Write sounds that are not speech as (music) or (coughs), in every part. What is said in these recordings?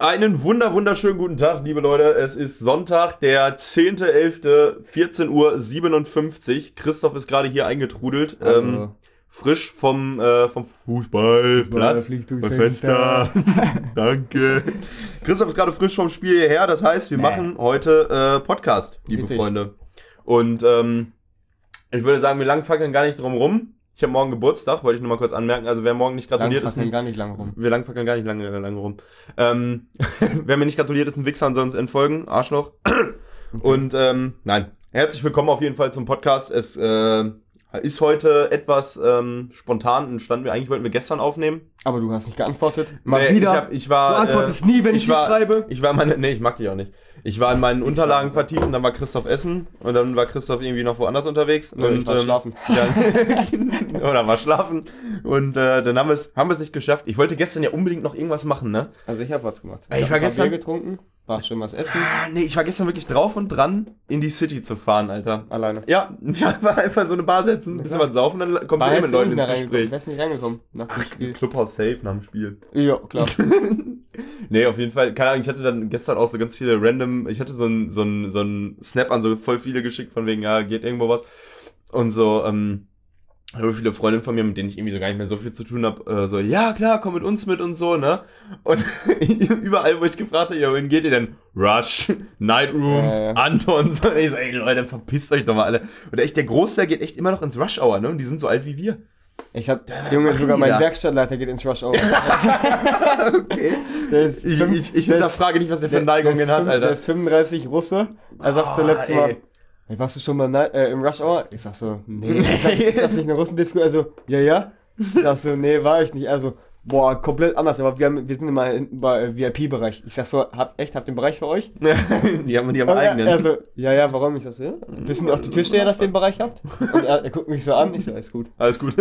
Einen wunder wunderschönen guten Tag, liebe Leute. Es ist Sonntag, der 10.11., 14.57 Uhr. Christoph ist gerade hier eingetrudelt. Hallo. Ähm, frisch vom, äh, vom Fußballplatz. Beim Fenster. (laughs) Danke. Christoph ist gerade frisch vom Spiel hierher. Das heißt, wir Nee. machen heute äh, Podcast, liebe Richtig. Freunde. Und ähm, ich würde sagen, wir langfackeln gar nicht drum rum. Ich habe morgen Geburtstag, wollte ich nur mal kurz anmerken. Also wer morgen nicht gratuliert ist, Langfackeln gar nicht lang rum. wir langfackeln gar nicht lange, lange rum. Ähm, (laughs) wer mir nicht gratuliert, ist ein Wichser und soll uns entfolgen. Arschloch. (clears throat) Und ähm, nein, herzlich willkommen auf jeden Fall zum Podcast. Es äh, ist heute etwas ähm, spontan entstanden. Wir eigentlich wollten wir gestern aufnehmen. Aber du hast nicht geantwortet. Mal Nee, wieder. Ich, hab, ich war, du antwortest äh, nie, wenn ich, ich dir war- schreibe. Ich war meine, nee, ich mag dich auch nicht. Ich war in meinen Unterlagen vertieft und dann war Christoph essen und dann war Christoph irgendwie noch woanders unterwegs. Oder und, ich war ähm, schlafen. (laughs) Ja, (laughs) oder war schlafen. Und äh, dann haben wir es haben nicht geschafft. Ich wollte gestern ja unbedingt noch irgendwas machen, ne? Also ich habe was gemacht. Ich hab war ein paar gestern- Bier getrunken, war schön was essen. Ah, nee, ich war gestern wirklich drauf und dran, in die City zu fahren, Alter. Alleine. Ja, (laughs) mich einfach einfach in so eine Bar setzen, ein bisschen was saufen, dann kommst du eh mit Leuten ins Gespräch. Wärst nicht reingekommen nach dem Spiel. Clubhouse safe nach dem Spiel. Ja, klar. (laughs) Nee, auf jeden Fall. Keine Ahnung, ich hatte dann gestern auch so ganz viele random, ich hatte so ein, so ein, so ein Snap an so voll viele geschickt, von wegen, ja, geht irgendwo was. Und so, ähm, habe viele Freundinnen von mir, mit denen ich irgendwie so gar nicht mehr so viel zu tun habe, äh, so, ja, klar, komm mit uns mit und so, ne? Und (laughs) überall, wo ich gefragt habe, ja, wohin geht ihr denn? Rush, Night Rooms, Ja, ja. Antons. Und ich so, ey, Leute, verpisst euch doch mal alle. Und echt, der Großteil geht echt immer noch ins Rush Hour, ne? Und die sind so alt wie wir. Ich hab, Junge, machen sogar mein da? Werkstattleiter geht ins Rush Hour. (laughs) Okay. Ist Ich, ich, ich hinterfrage nicht, was der für Neigungen hat, fünf- Der Alter. ist 35 Russe. Er sagt Oh, zuletzt mal, ey. Hey, warst du schon mal äh, im Rush Hour? Ich sag so, nee. Ich sag, ist das nicht (laughs) eine Russendisco? Also, ja, ja. Ich sag so, nee, war ich nicht. Also, boah, komplett anders. Aber wir, haben, wir sind immer im äh, VIP-Bereich. Ich sag so, habt, echt, habt einen Bereich für euch? (laughs) die haben, die haben Und er, eigenen. also, ja, ja, warum? Ich sag so, ja. Wissen auch die Türsteher, dass ihr einen Bereich habt? Und er, er guckt mich so an. Ich so, alles gut. Alles gut.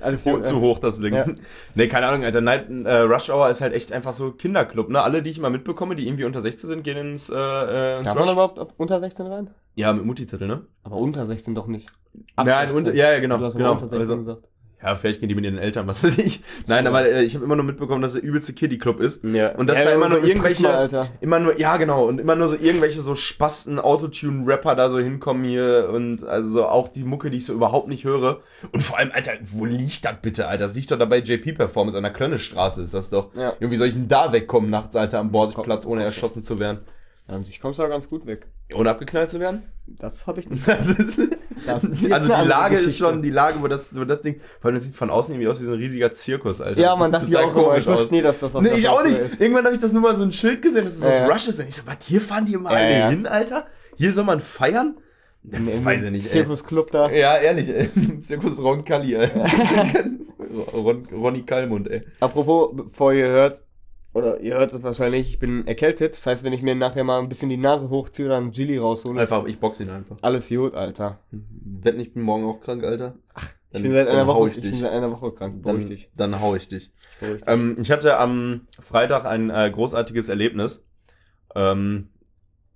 Alles (laughs) gut. zu hoch das Ding. Ja. Nee, keine Ahnung, Alter. Night, äh, Rush Hour ist halt echt einfach so Kinderclub, ne? Alle, die ich mal mitbekomme, die irgendwie unter 16 sind, gehen ins, äh, äh, ins Darf man überhaupt unter 16 rein? Ja, mit Mutti-Zettel, ne? Aber unter 16 doch nicht. Ab Nein, 16. unter, ja, ja, genau. Du hast genau. unter 16 Also, gesagt. Ja, vielleicht gehen die mit ihren Eltern, was weiß ich. Nein, aber äh, ich habe immer nur mitbekommen, dass der übelste Kiddie-Club ist. Ja. Und dass Ja, da immer so nur irgendwelche, Prisma, Alter. immer nur, ja genau, und immer nur so irgendwelche so Spasten Autotune-Rapper da so hinkommen hier und also so auch die Mucke, die ich so überhaupt nicht höre. Und vor allem, Alter, wo liegt das bitte, Alter? Das liegt doch da bei JP Performance an der Klönnestraße ist das doch. Ja. Irgendwie soll ich denn da wegkommen nachts, Alter, am Borsigplatz, ohne erschossen zu werden? An sich kommst du da ganz gut weg. Ohne abgeknallt zu werden? Das habe ich nicht. (laughs) Das ist, Das ist also die Lage ist Geschichte. schon, die Lage, wo das, wo das Ding, vor allem das sieht von außen irgendwie aus wie so ein riesiger Zirkus, Alter. Ja, man dachte ja auch immer, ich aus. wusste nie, dass das das Nee, ich auch nicht. ist. Irgendwann habe ich das nur mal so ein Schild gesehen, dass es das ja. Rush ist. Und ich so, was, hier fahren die immer alle hin, Alter? Hier soll man feiern? Im weiß ich nicht. Zirkusclub da. Ja, ehrlich, ey. (laughs) Zirkus Ron Kalli, ey. (laughs) Ron, Ronny Kallmund, ey. Apropos, bevor ihr hört, oder ihr hört es wahrscheinlich, ich bin erkältet. Das heißt, wenn ich mir nachher mal ein bisschen die Nase hochziehe oder einen Gilly raushole, Einfach, ich box ihn einfach. alles gut, Alter. Wetten, ich bin morgen auch krank, Alter. Ach, Ich bin seit einer Woche, ich ich, bin seit einer Woche krank. Beruhig dann, dich. dann hau ich dich. Dich. Ähm, ich hatte am Freitag ein äh, großartiges Erlebnis. Ähm,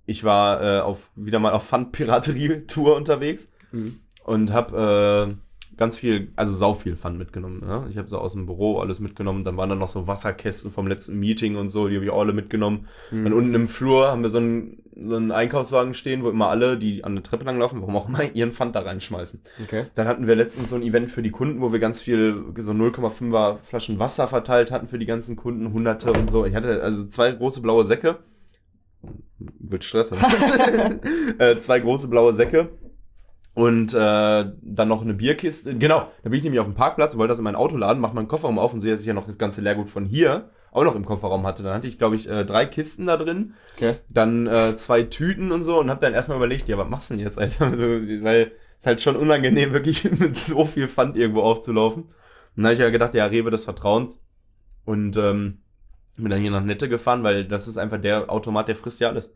ich war äh, auf, wieder mal auf Fun-Piraterie-Tour unterwegs Mhm. und habe äh, ganz viel, also sau viel Fun mitgenommen. Ne? Ich habe so aus dem Büro alles mitgenommen. Dann waren da noch so Wasserkästen vom letzten Meeting und so, die habe ich auch alle mitgenommen. Mhm. Dann unten im Flur haben wir so einen, so einen Einkaufswagen stehen, wo immer alle, die an der Treppe langlaufen, warum auch immer, ihren Pfand da reinschmeißen. Okay. Dann hatten wir letztens so ein Event für die Kunden, wo wir ganz viel, so 0,5er Flaschen Wasser verteilt hatten für die ganzen Kunden, hunderte und so. Ich hatte also zwei große blaue Säcke. Wird Stress, oder? (laughs) (laughs) äh, zwei große blaue Säcke. Und äh, dann noch eine Bierkiste. Genau, da bin ich nämlich auf dem Parkplatz, wollte das in mein Auto laden, mach meinen Kofferraum auf und sehe, dass ich ja noch das ganze Leergut von hier auch noch im Kofferraum hatte. Dann hatte ich, glaube ich, äh, drei Kisten da drin Okay. dann äh, zwei Tüten und so und hab dann erstmal überlegt, ja, was machst du denn jetzt, Alter? (laughs) So, weil es halt schon unangenehm, (laughs) wirklich mit so viel Pfand irgendwo aufzulaufen. Und dann habe ich ja gedacht, ja, Rewe des Vertrauens. Und ähm, bin dann hier nach Nette gefahren, weil das ist einfach der Automat, der frisst ja alles.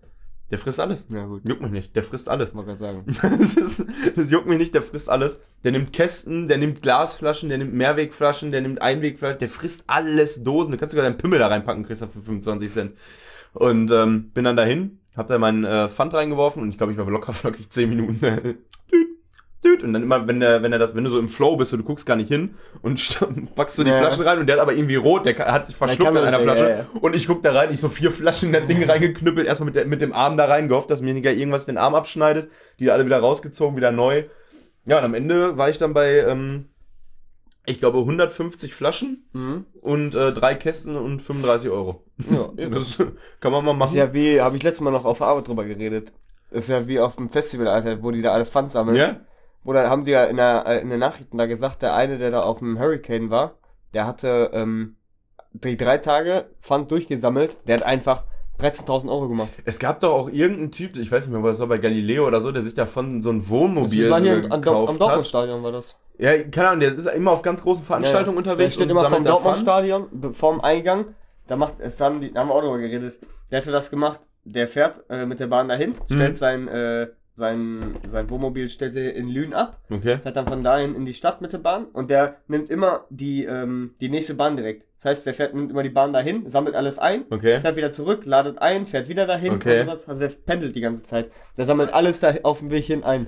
Der frisst alles. Ja, gut. Juckt mich nicht, der frisst alles. Wollte gerade sagen. (laughs) Das, ist, das juckt mich nicht, der frisst alles. Der nimmt Kästen, der nimmt Glasflaschen, der nimmt Mehrwegflaschen, der nimmt Einwegflaschen, der frisst alles Dosen. Du kannst sogar deinen Pimmel da reinpacken, kriegst du für 25 Cent. Und ähm, bin dann dahin, hab da meinen äh, Pfand reingeworfen und ich glaube, ich war locker flockig 10 Minuten. (laughs) Und dann immer, wenn der, wenn er das, wenn du so im Flow bist und du guckst gar nicht hin und st- packst du die Ja. Flaschen rein und der hat aber irgendwie rot, der hat sich verschluckt das, einer Flasche. ja, ja. Und ich guck da rein, ich so vier Flaschen in das Ding reingeknüppelt, erstmal mit, der, mit dem Arm da rein, gehofft, dass mir nicht irgendwas den Arm abschneidet, die alle wieder rausgezogen, wieder neu. Ja, und am Ende war ich dann bei, ähm, ich glaube, 150 Flaschen Mhm. und äh, drei Kästen und 35 Euro. Ja, (laughs) Das kann man mal ist machen. ja wie, habe ich letztes Mal noch auf der Arbeit drüber geredet. Ist ja wie auf dem Festival, Alter, wo die da alle Pfand sammeln. Ja? Oder haben die ja in, der, äh, in den Nachrichten da gesagt, der eine, der da auf dem Hurricane war, der hatte ähm, die drei Tage Pfand durchgesammelt, der hat einfach 13.000 Euro gemacht. Es gab doch auch irgendeinen Typ, ich weiß nicht mehr, was war bei Galileo oder so, der sich davon so ein Wohnmobil Das war hier so am. Dortmundstadion war das. Ja, keine Ahnung, der ist immer auf ganz großen Veranstaltungen Der unterwegs. steht und immer vom. Dortmundstadion, vorm Eingang. Da macht es dann, die, da haben wir auch drüber geredet. Der hätte das gemacht, der fährt äh, mit der Bahn dahin, Mhm. stellt sein, äh, sein, sein Wohnmobil stellt er in Lünen ab, Okay. fährt dann von dahin in die Stadt mit der Bahn und der nimmt immer die, ähm, die nächste Bahn direkt. Das heißt, der fährt, nimmt immer die Bahn dahin, sammelt alles ein, Okay. fährt wieder zurück, ladet ein, fährt wieder dahin Okay. und sowas. Also der pendelt die ganze Zeit. Der sammelt alles da auf dem Weg hin ein.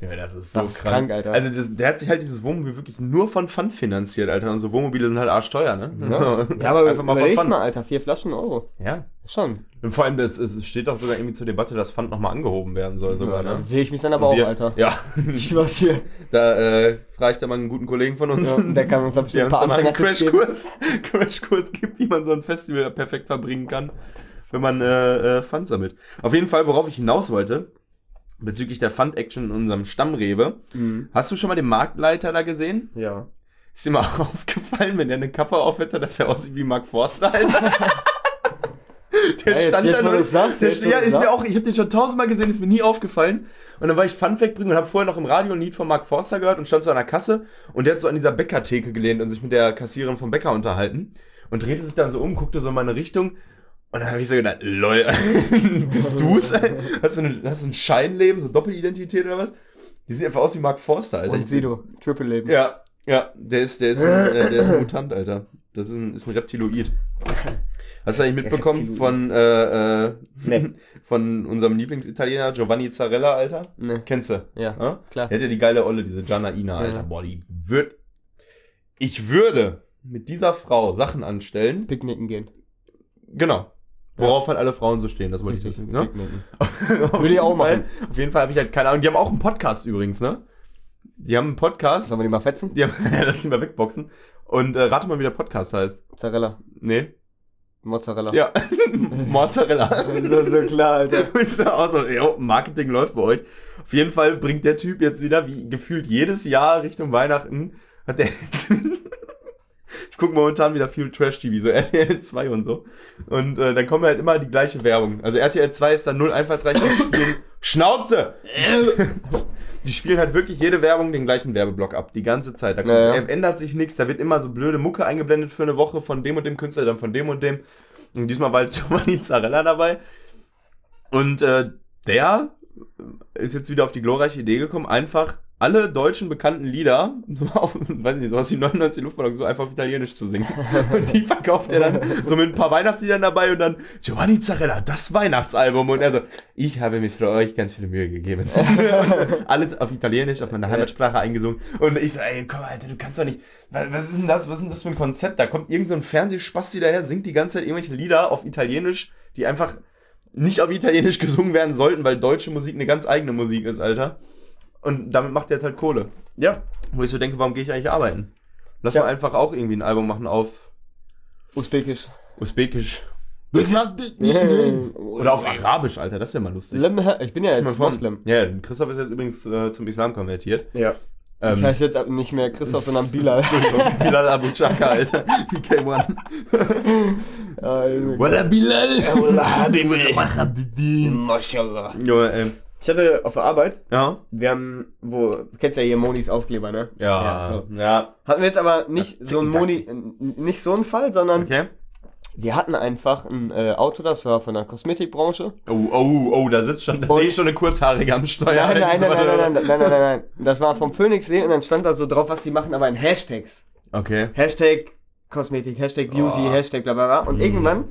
Ja, das ist so Das ist krank. krank, Alter. Also das, der hat sich halt dieses Wohnmobil wirklich nur von Pfand finanziert, Alter. Und so Wohnmobile sind halt arschteuer, ne? Ja, (laughs) ja aber einfach mal von Pfand. mal, Alter, vier Flaschen Euro. Ja. Schon. Und vor allem, es, es steht doch sogar irgendwie zur Debatte, dass Pfand nochmal angehoben werden soll sogar, Ja, ne? Sehe ich mich dann aber auch, Alter. Ja. (laughs) Ich was hier. Da äh, frage ich da mal einen guten Kollegen von uns. Ja, der kann uns am (laughs) der ein paar einen. Crashkurs, Crashkurs gibt, wie man so ein Festival perfekt verbringen kann, wenn man äh, äh, Pfand sammelt. Auf jeden Fall, worauf ich hinaus wollte, bezüglich der Pfand-Action in unserem Stammrewe, Mhm. hast du schon mal den Marktleiter da gesehen? Ja. Ist dir mal (laughs) aufgefallen, wenn der eine Kappe auf hätte, dass er aussieht wie Mark Forster, Alter? (laughs) Der Ja, jetzt- jetzt, wo nur- sagst, der ja, ist mir auch, ich habe den schon tausendmal gesehen, ist mir nie aufgefallen. Und dann war ich Pfand wegbringen und habe vorher noch im Radio ein Lied von Mark Forster gehört und stand so an der Kasse und der hat so an dieser Bäckertheke gelehnt und sich mit der Kassiererin vom Bäcker unterhalten und drehte sich dann so um, guckte so in meine Richtung und dann habe ich so gedacht, lol, (laughs) bist du's? (laughs) Hast du, eine, hast du ein Scheinleben, so Doppelidentität oder was? Die sehen einfach aus wie Mark Forster, Alter. Und Sido, Triple Leben. Ja, ja, der ist, der ist, ein, äh, der ist ein Mutant, Alter. Das ist ein, ist ein Reptiloid. Hast du eigentlich mitbekommen von, äh, äh, Nee. (laughs) von unserem Lieblingsitaliener Giovanni Zarella, Alter? Ne. Kennst du? Ja, Ja? klar. Der ja die geile Olle, diese Gianna Ina, Alter. Ja. Boah, die wird. Ich würde mit dieser Frau Sachen anstellen. Picknicken gehen. Genau. Worauf halt alle Frauen so stehen, das wollte ich sagen. Ne? (laughs) Würde ich auch machen. Auf jeden Fall habe ich halt keine Ahnung. Die haben auch einen Podcast übrigens, ne? Die haben einen Podcast. Sollen wir die mal fetzen? Die haben, (laughs) lass ihn mal wegboxen. Und äh, rate mal, wie der Podcast heißt. Mozzarella. Nee. Mozzarella. Ja. (laughs) Mozzarella. so, so klar, Alter. Ist auch so, jo, Marketing läuft bei euch. Auf jeden Fall bringt der Typ jetzt wieder, wie gefühlt jedes Jahr Richtung Weihnachten, hat der. Ich gucke momentan wieder viel Trash-TV, so (laughs) RTL 2 und so. Und äh, dann kommt halt immer die gleiche Werbung. Also RTL 2 ist dann null einfallsreich. Die spielen (laughs) Schnauze! die spielen halt wirklich jede Werbung den gleichen Werbeblock ab, die ganze Zeit. Da kommt, Ja, ja. äh, ändert sich nichts, da wird immer so blöde Mucke eingeblendet für eine Woche von dem und dem Künstler, dann von dem und dem. Und diesmal war halt (laughs) Giovanni Zarella dabei. Und äh, der ist jetzt wieder auf die glorreiche Idee gekommen, einfach alle deutschen bekannten Lieder, (laughs) so auf, weiß ich nicht, sowas wie 99 Luftballons, so einfach auf Italienisch zu singen. (laughs) Und die verkauft er dann so mit ein paar Weihnachtsliedern dabei und dann Giovanni Zarella, das Weihnachtsalbum. Und er so, ich habe mir für euch ganz viele Mühe gegeben. (laughs) Alles auf Italienisch, auf meiner Heimatsprache eingesungen. Und ich so, ey, komm, Alter, du kannst doch nicht, was, was ist denn das, was ist denn das für ein Konzept? Da kommt irgend so ein Fernsehspasti daher, singt die ganze Zeit irgendwelche Lieder auf Italienisch, die einfach nicht auf Italienisch gesungen werden sollten, weil deutsche Musik eine ganz eigene Musik ist, Alter. Und damit macht er jetzt halt Kohle. Ja. Wo ich so denke, warum gehe ich eigentlich arbeiten? Lass Ja. mal einfach auch irgendwie ein Album machen auf Usbekisch. Usbekisch. (laughs) Oder auf Arabisch, Alter, das wäre mal lustig. Ich bin ja jetzt Moslem. Ja, Christoph ist jetzt übrigens äh, zum Islam konvertiert. Ja. Ähm, Ich heiße jetzt nicht mehr Christoph, sondern Bilal. (laughs) Bilal Abu Chaka, Alter. BK1. (laughs) Also, Walla Bilal. Mashallah. Junge, ähm, Ich hatte auf der Arbeit, ja. wir haben, wo, du kennst ja hier Monis Aufkleber, ne? Ja, so. ja. Hatten wir jetzt aber nicht Das so ein Moni, nicht so ein Fall, sondern Okay. wir hatten einfach ein äh, Auto, das war von der Kosmetikbranche. Oh, oh, oh, da sitzt schon, da sehe ich schon eine Kurzhaarige am Steuer. Nein, nein, nein, nein, nein, nein, nein, nein, nein, nein. Das war vom Phoenixsee und dann stand da so drauf, was die machen, aber in Hashtags. Okay. Hashtag Kosmetik, Hashtag Beauty, Oh. Hashtag bla bla bla. Und Mhm. irgendwann,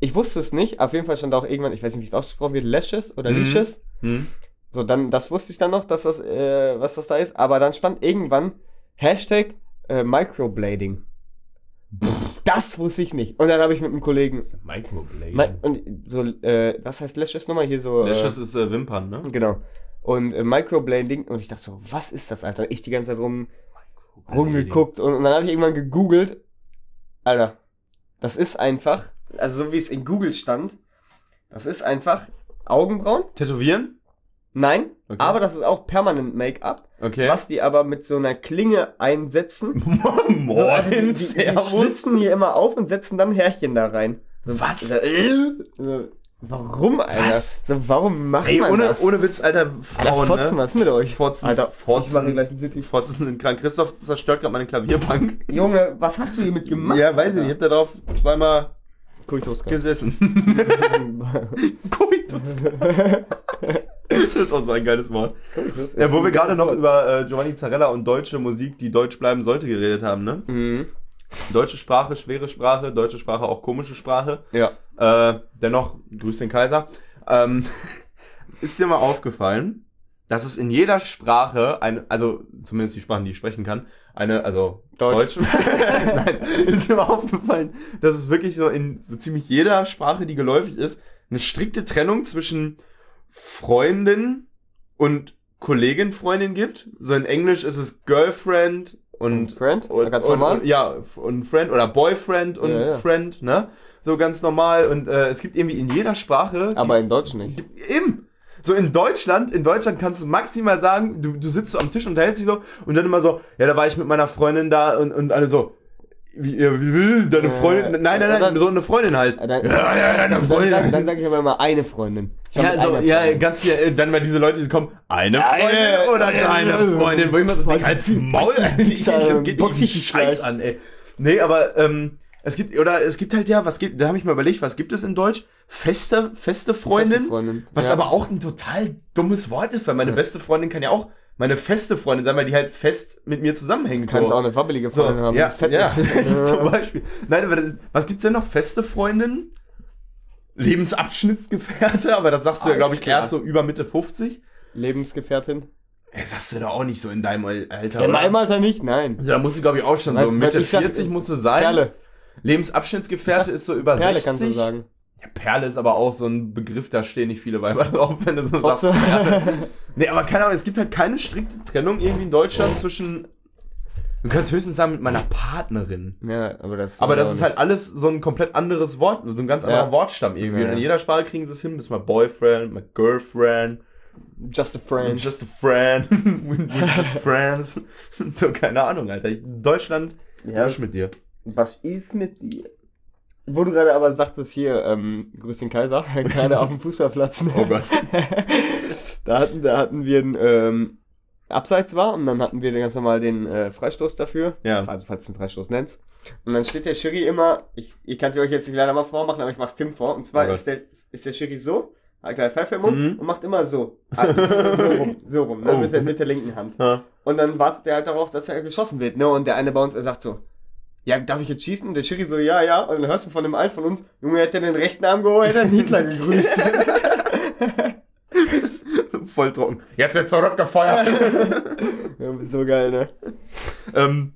ich wusste es nicht, auf jeden Fall stand da auch irgendwann, ich weiß nicht, wie es ausgesprochen wird, Lashes oder Mhm. Leashes. Hm. So, dann, das wusste ich dann noch, dass das, äh, was das da ist. Aber dann stand irgendwann Hashtag äh, Microblading. Das wusste ich nicht. Und dann habe ich mit einem Kollegen. Microblading. Mi- Und so, äh, was heißt Lashes nochmal hier so? Lashes ist äh, Wimpern, ne? Äh, genau. Und äh, Microblading. Und ich dachte so, was ist das, Alter? Ich die ganze Zeit rum, rumgeguckt. Und, und dann habe ich irgendwann gegoogelt. Alter, das ist einfach, also so wie es in Google stand, das ist einfach Augenbrauen. Tätowieren? Nein, Okay. aber das ist auch permanent Make-up, Okay. was die aber mit so einer Klinge einsetzen. (laughs) Moin, So, also die, die, die schlitzen hier immer auf und setzen dann Härchen da rein. Was? So, so, warum, Alter? Was? So, warum macht Ey, man ohne, das? ohne Witz, Alter, Alter, Frauen, Fotzen, ne? was ist mit euch? Fotzen, Alter, Fotzen, ich mache gleich einen City. Fotzen sind krank. Christoph zerstört gerade meine Klavierbank. Junge, was hast du hier mit gemacht? Ja, weiß ich nicht. Ich hab da drauf zweimal Koitus gesessen. Koitus. (laughs) das ist auch so ein geiles Wort. Ja, wo wir gerade noch über äh, Giovanni Zarella und deutsche Musik, die deutsch bleiben sollte, geredet haben, ne? Mhm. Deutsche Sprache, schwere Sprache, deutsche Sprache auch komische Sprache. Ja. Äh, dennoch, grüß den Kaiser. Ähm, (laughs) ist dir mal aufgefallen, dass es in jeder Sprache, eine, also zumindest die Sprachen, die ich sprechen kann, eine, also Deutsch. Deutsch. (laughs) Nein, ist mal aufgefallen, dass es wirklich so in so ziemlich jeder Sprache, die geläufig ist, eine strikte Trennung zwischen Freundin und Kollegin, Freundin gibt. So in Englisch ist es Girlfriend und Und Friend? und, Ganz normal? Und, ja, und Friend oder Boyfriend und Ja, ja. Friend, ne? So ganz normal. Und äh, es gibt irgendwie in jeder Sprache. Aber in Deutsch nicht. im. So in Deutschland, in Deutschland kannst du maximal sagen, du, du sitzt so am Tisch und unterhältst dich so und dann immer so, ja, da war ich mit meiner Freundin da und, und alle so, wie, ja, wie will deine Freundin? Nein, nein, nein, dann- so eine Freundin halt. Dann, ja, ja, deine dann, Freundin. sag, dann sage ich aber immer eine Freundin. Ja, so, ja, ganz viel, äh, dann mal diese Leute, die kommen, eine Freundin Eine- oder eine- deine Freundin, wo ich immer so denke, als Maul, das geht dich ich Scheiß an, ey. Nee, aber, ähm, es gibt, oder es gibt halt ja, was gibt, da habe ich mal überlegt, was gibt es in Deutsch? Feste, feste Freundin? Feste Freundin. Was Ja. aber auch ein total dummes Wort ist, weil meine beste Freundin kann ja auch meine feste Freundin sein, weil die halt fest mit mir zusammenhängt. Du kannst so. auch eine wabbelige so, Freundin haben. ja, fett ja, (laughs) zum Beispiel. Nein, aber das, was gibt's denn noch? Feste Freundin? Lebensabschnittsgefährte, aber das sagst du ja, Alles glaube ich, klar. erst so über Mitte 50. Lebensgefährtin. Ey, sagst du doch auch nicht so in deinem Alter, Ja, in meinem Alter nicht, nein. Also, da musst du, glaube ich, auch schon so Weil- Mitte ich sag, 40 musst du sein. Perle. Lebensabschnittsgefährte ist so über Perle 60. kannst du sagen. Ja, Perle ist aber auch so ein Begriff, da stehen nicht viele Weiber drauf, wenn du so Fotze. sagst. Perle. (laughs) Nee, aber keine Ahnung, es gibt halt keine strikte Trennung irgendwie in Deutschland zwischen. Du kannst höchstens sagen mit meiner Partnerin. ja, aber das. Aber das ist halt alles so ein komplett anderes Wort, so ein ganz anderer Ja. Wortstamm irgendwie. Ja, Und in ja. jeder Sprache kriegen sie es hin, bist mal Boyfriend, mal Girlfriend. Just a friend. just a friend, (laughs) we're just friends. (laughs) so, keine Ahnung, Alter. Ich, Deutschland, Ja, was mit dir? Was ist mit dir? Wo du gerade aber sagtest hier, ähm, grüß den Kaiser, (laughs) gerade auf dem Fußballplatz. ne? Oh Gott. (laughs) Da hatten, da hatten wir ein ähm, Abseits war und dann hatten wir ganz normal den äh, Freistoß dafür. Ja. Also falls du einen Freistoß nennst. Und dann steht der Schiri immer, ich, ich kann es euch jetzt nicht leider mal vormachen, aber ich mach's Tim vor. Und zwar Oh ist, der, ist der Schiri so, hat gleich Pfeife im Mund Mhm. und macht immer so. Ah, so rum, so rum, ne? Oh. mit, der, mit der linken Hand. Ja. Und dann wartet er halt darauf, dass er geschossen wird, ne? Und der eine bei uns, er sagt so, ja, darf ich jetzt schießen? Und der Schiri so, ja, ja. Und dann hörst du von dem einen von uns, Junge, hätte den rechten Arm geholt, hätte er Hitler gegrüßt. (laughs) Voll trocken. Jetzt wird zurückgefeuert. (laughs) ja, so geil, ne? ähm,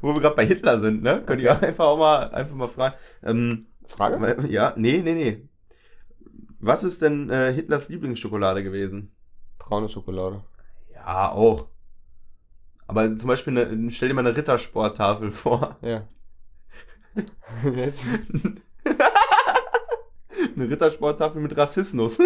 wo wir gerade bei Hitler sind, ne? Könnt ihr einfach auch mal, einfach mal fragen. Ähm, Frage? ja, nee, nee, nee. Was ist denn äh, Hitlers Lieblingsschokolade gewesen? Braune Schokolade. Ja, auch. Aber zum Beispiel, eine, stell dir mal eine Rittersporttafel vor. Ja. (laughs) Jetzt. Eine Rittersporttafel mit Rassismus.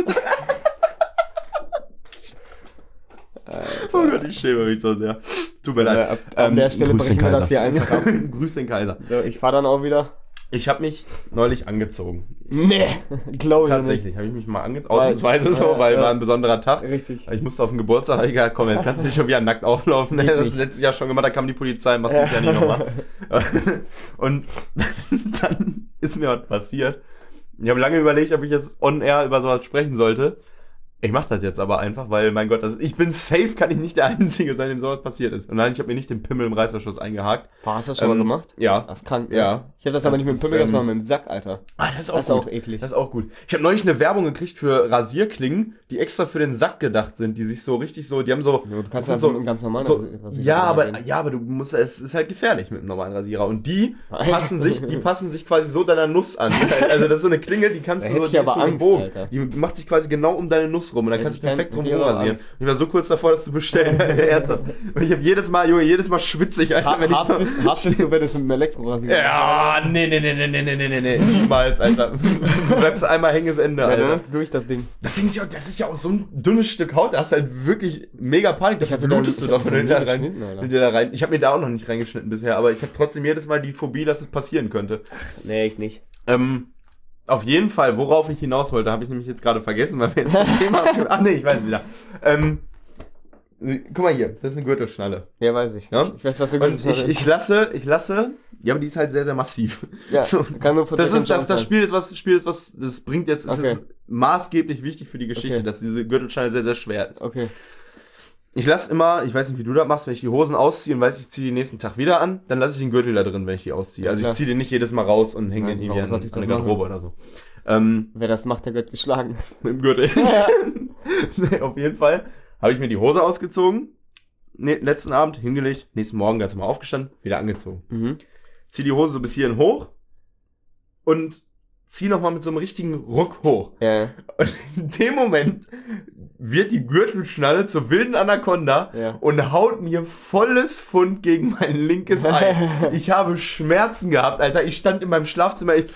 oh Gott, ich schäme mich so sehr. Tut mir Äh, leid. ab, an Ähm, der Stelle brechen wir das hier einfach ab. (laughs) Grüß den Kaiser. So, ich fahr dann auch wieder. Ich habe mich neulich angezogen. Nee, glaube ich Tatsächlich, habe ich mich mal angezogen. Ausnahmsweise so, weil ja. war ein besonderer Tag. Richtig. Ich musste auf den Geburtstag, hab ich gesagt, komm, jetzt kannst du nicht schon wieder nackt auflaufen. Geht Das ist letztes Jahr schon gemacht, da kam die Polizei, machst du es ja nicht nochmal. (laughs) Und (laughs) dann ist mir was passiert. Ich habe lange überlegt, ob ich jetzt on air über sowas sprechen sollte. Ich mach das jetzt aber einfach, weil, mein Gott, das, ich bin safe, kann ich nicht der Einzige sein, dem sowas passiert ist. Und nein, ich habe mir nicht den Pimmel im Reißverschluss eingehakt. Boah, hast du das schon mal Ähm, gemacht? Ja. Das kann. Ja. Ich habe das aber Das nicht mit dem ist, Pimmel gehabt, ähm, sondern mit dem Sack, Alter. Ah, das ist auch Das ist gut. auch eklig. Das ist auch gut. Ich habe neulich eine Werbung gekriegt für Rasierklingen, die extra für den Sack gedacht sind, die sich so richtig so, die haben so. Ja, du kannst das ja sind so ganz normal so, Rasierer ja, aber ja, aber du musst, es ist halt gefährlich mit einem normalen Rasierer und die Nein. passen sich, die passen sich quasi so deiner Nuss an. (laughs) Also das ist so eine Klinge, die kannst Da du so, die ist aber so Angst, gebogen. Alter. Die macht sich quasi genau um deine Nuss rum und dann kannst du ich perfekt kein- drum rasieren. Ich war so kurz davor, das zu bestellen. (laughs) (laughs) Ernsthaft. Und ich habe jedes Mal, Junge, jedes Mal schwitze ich, Alter, Hart, wenn ich so, bist, hart bist du, wenn du es mit dem Elektrorasierer ja, nee, nee, nee, nee, nee, nee, nee, nee, niemals, Alter. Du bleibst einmal hänges Ende, Ja, Alter. dann ist durch das Ding. Das Ding ist ja, das ist ja auch so ein dünnes Stück Haut, da hast du halt wirklich mega Panik. Da Ich hatte da- blutest du hab wenn du da rein, Alter. wenn du da rein. Ich habe mir da auch noch nicht reingeschnitten bisher, aber ich habe trotzdem jedes Mal die Phobie, dass es passieren könnte. Nee, ich nicht. Ähm, auf jeden Fall, worauf ich hinaus wollte, habe ich nämlich jetzt gerade vergessen, weil wir jetzt das Thema. (laughs) Ach nee, ich weiß wieder. Ähm, guck mal hier, das ist eine Gürtelschnalle. Ja, weiß ich. Ja? Ich weiß, was du Und ich, ich lasse, ich lasse, ja, aber die ist halt sehr, sehr massiv. Ja, (laughs) so. kann nur Das ist das, das Spiel ist was, Spiel ist was, das bringt jetzt, ist Okay. jetzt maßgeblich wichtig für die Geschichte, Okay. dass diese Gürtelschnalle sehr, sehr schwer ist. Okay. Ich lasse immer, ich weiß nicht, wie du das machst, wenn ich die Hosen ausziehe und weiß, ich ziehe die nächsten Tag wieder an, dann lasse ich den Gürtel da drin, wenn ich die ausziehe. Also ich ziehe den nicht jedes Mal raus und hänge Ja, den irgendwie an, an der Garderobe oder so. Ähm, Wer das macht, der wird geschlagen. (laughs) mit dem Gürtel. (laughs) nee, auf jeden Fall habe ich mir die Hose ausgezogen, ne, letzten Abend hingelegt, nächsten Morgen ganz normal aufgestanden, wieder angezogen. Mhm. Zieh die Hose so bis hierhin hoch und zieh nochmal mit so einem richtigen Ruck hoch. Ja, Und in dem Moment wird die Gürtelschnalle zur wilden Anaconda Ja. und haut mir volles Pfund gegen mein linkes Ei. (laughs) Ich habe Schmerzen gehabt, Alter. Ich stand in meinem Schlafzimmer. Ich,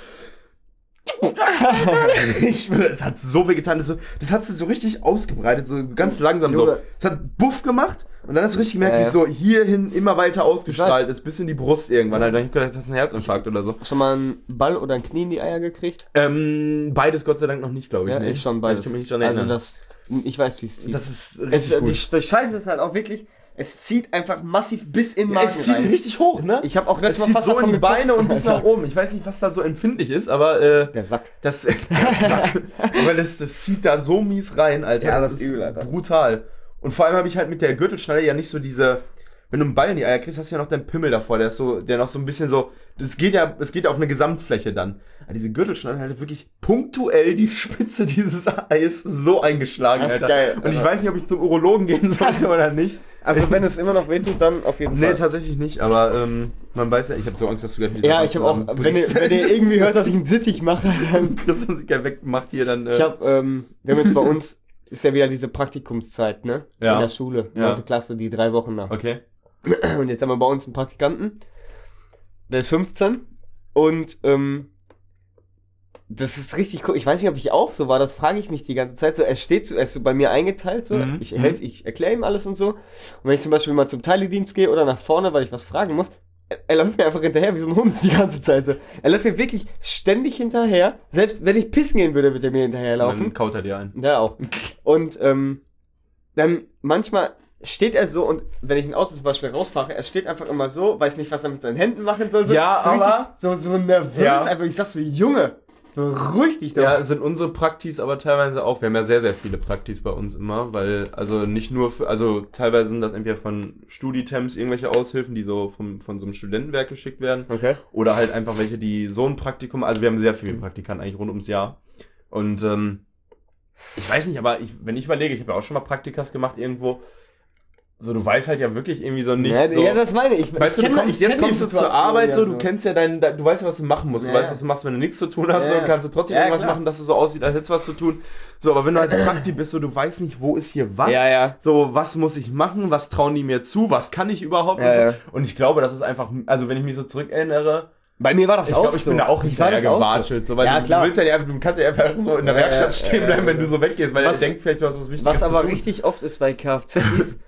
(laughs) ich schwöre, es hat so weh getan. Das, das hat sich so richtig ausgebreitet, so ganz langsam so. Es hat Buff gemacht und dann hast du richtig gemerkt, wie Ja, es so hierhin immer weiter ausgestrahlt ist, bis in die Brust irgendwann. Ich hab gedacht, das ist ein Herzinfarkt oder so. Schon mal einen Ball oder ein Knie in die Eier gekriegt? Ähm, beides Gott sei Dank noch nicht, glaube ich. Ja, nee. ich schon beides. Ich kann mich nicht dran also das, ich weiß, wie es zieht. das ist es, richtig äh, gut. die, die Scheiße ist halt auch wirklich, es zieht einfach massiv bis in den Ja, Magen es zieht rein. richtig hoch, ne? Ich habe auch Es letztes Mal fast so in die Beine und bis nach (laughs) oben. Ich weiß nicht, was da so empfindlich ist, aber äh, Der Sack. das, (laughs) der Sack. aber das, das zieht da so mies rein, Alter. Ja, das, das ist ist übel, Alter. brutal. Und vor allem habe ich halt mit der Gürtelschnalle ja nicht so diese. Wenn du einen Ball in die Eier kriegst, hast du ja noch deinen Pimmel davor, der ist so, der noch so ein bisschen so. Das geht ja, es geht ja auf eine Gesamtfläche dann. Aber diese Gürtelschnalle hat halt wirklich punktuell die Spitze (laughs) dieses Eis so eingeschlagen, Das ist Alter. geil, Und ich weiß nicht, ob ich zum Urologen gehen (laughs) sollte oder nicht. Also wenn es immer noch wehtut, dann auf jeden Nee, Fall. tatsächlich nicht, aber ähm, man weiß ja, ich habe so Angst, dass du gleich mit dieser Ja, ich habe auch, wenn ihr, wenn ihr irgendwie hört, dass ich einen Sittich mache, (laughs) dann... Chris uns ja wegmacht hier dann. Äh, Ich habe, ähm, wir haben jetzt bei uns, ist ja wieder diese Praktikumszeit, ne? Ja. In der Schule, Ja. 9. Klasse, die drei Wochen nach. okay. (clears throat) Und jetzt haben wir bei uns einen Praktikanten, der ist 15 und ähm, das ist richtig cool. Ich weiß nicht, ob ich auch so war, das frage ich mich die ganze Zeit. So, er steht so, er ist so bei mir eingeteilt, so. Mhm. Ich helfe, ich erkläre ihm alles und so. Und wenn ich zum Beispiel mal zum Teiledienst gehe oder nach vorne, weil ich was fragen muss, er, er läuft mir einfach hinterher wie so ein Hund die ganze Zeit. So. Er läuft mir wirklich ständig hinterher. Selbst wenn ich pissen gehen würde, wird er mir hinterherlaufen. Dann kaut er dir ein. Ja, auch. Und ähm, dann manchmal steht er so und wenn ich ein Auto zum Beispiel rausfahre, er steht einfach immer so, weiß nicht, was er mit seinen Händen machen soll. So, Ja, so aber- so, so nervös Ja. einfach. Ich sag so, Junge, beruhig dich doch. Ja, sind unsere Praktis aber teilweise auch. Wir haben ja sehr, sehr viele Praktis bei uns immer, weil, also nicht nur für, also teilweise sind das entweder von Studitemps irgendwelche Aushilfen, die so vom, von so einem Studentenwerk geschickt werden. Okay. Oder halt einfach welche, die so ein Praktikum, also wir haben sehr viele Praktikanten eigentlich rund ums Jahr. Und ähm, ich weiß nicht, aber ich, wenn ich überlege, ich habe ja auch schon mal Praktikas gemacht irgendwo, so du weißt halt ja wirklich irgendwie so nicht ja, so. ja, das meine ich. Weißt du, ich du kenn- kommst, jetzt kommst du zur Arbeit ja so, du kennst ja dein, dein, du weißt ja, was du machen musst. Du Ja. weißt, was du machst, wenn du nichts zu tun hast, Ja, so, ja. kannst du trotzdem irgendwas klar. machen, dass es so aussieht, als hättest du was zu tun. So, aber wenn du als Prakti bist, so, du weißt nicht, wo ist hier was. Ja, ja. So, was muss ich machen, was trauen die mir zu, was kann ich überhaupt und so. Und ich glaube, das ist einfach, also wenn ich mich so zurückerinnere, Bei mir war das ich auch glaube, ich so. bin da auch Ich hinterher gewatschelt, so, weil ja, du, klar. du willst ja nicht, einfach- du kannst ja einfach so in der Ja, Werkstatt stehen bleiben, wenn du so weggehst, weil Was- er denkt vielleicht, du hast was Wichtiges Was aber richtig oft ist bei Kfz (laughs)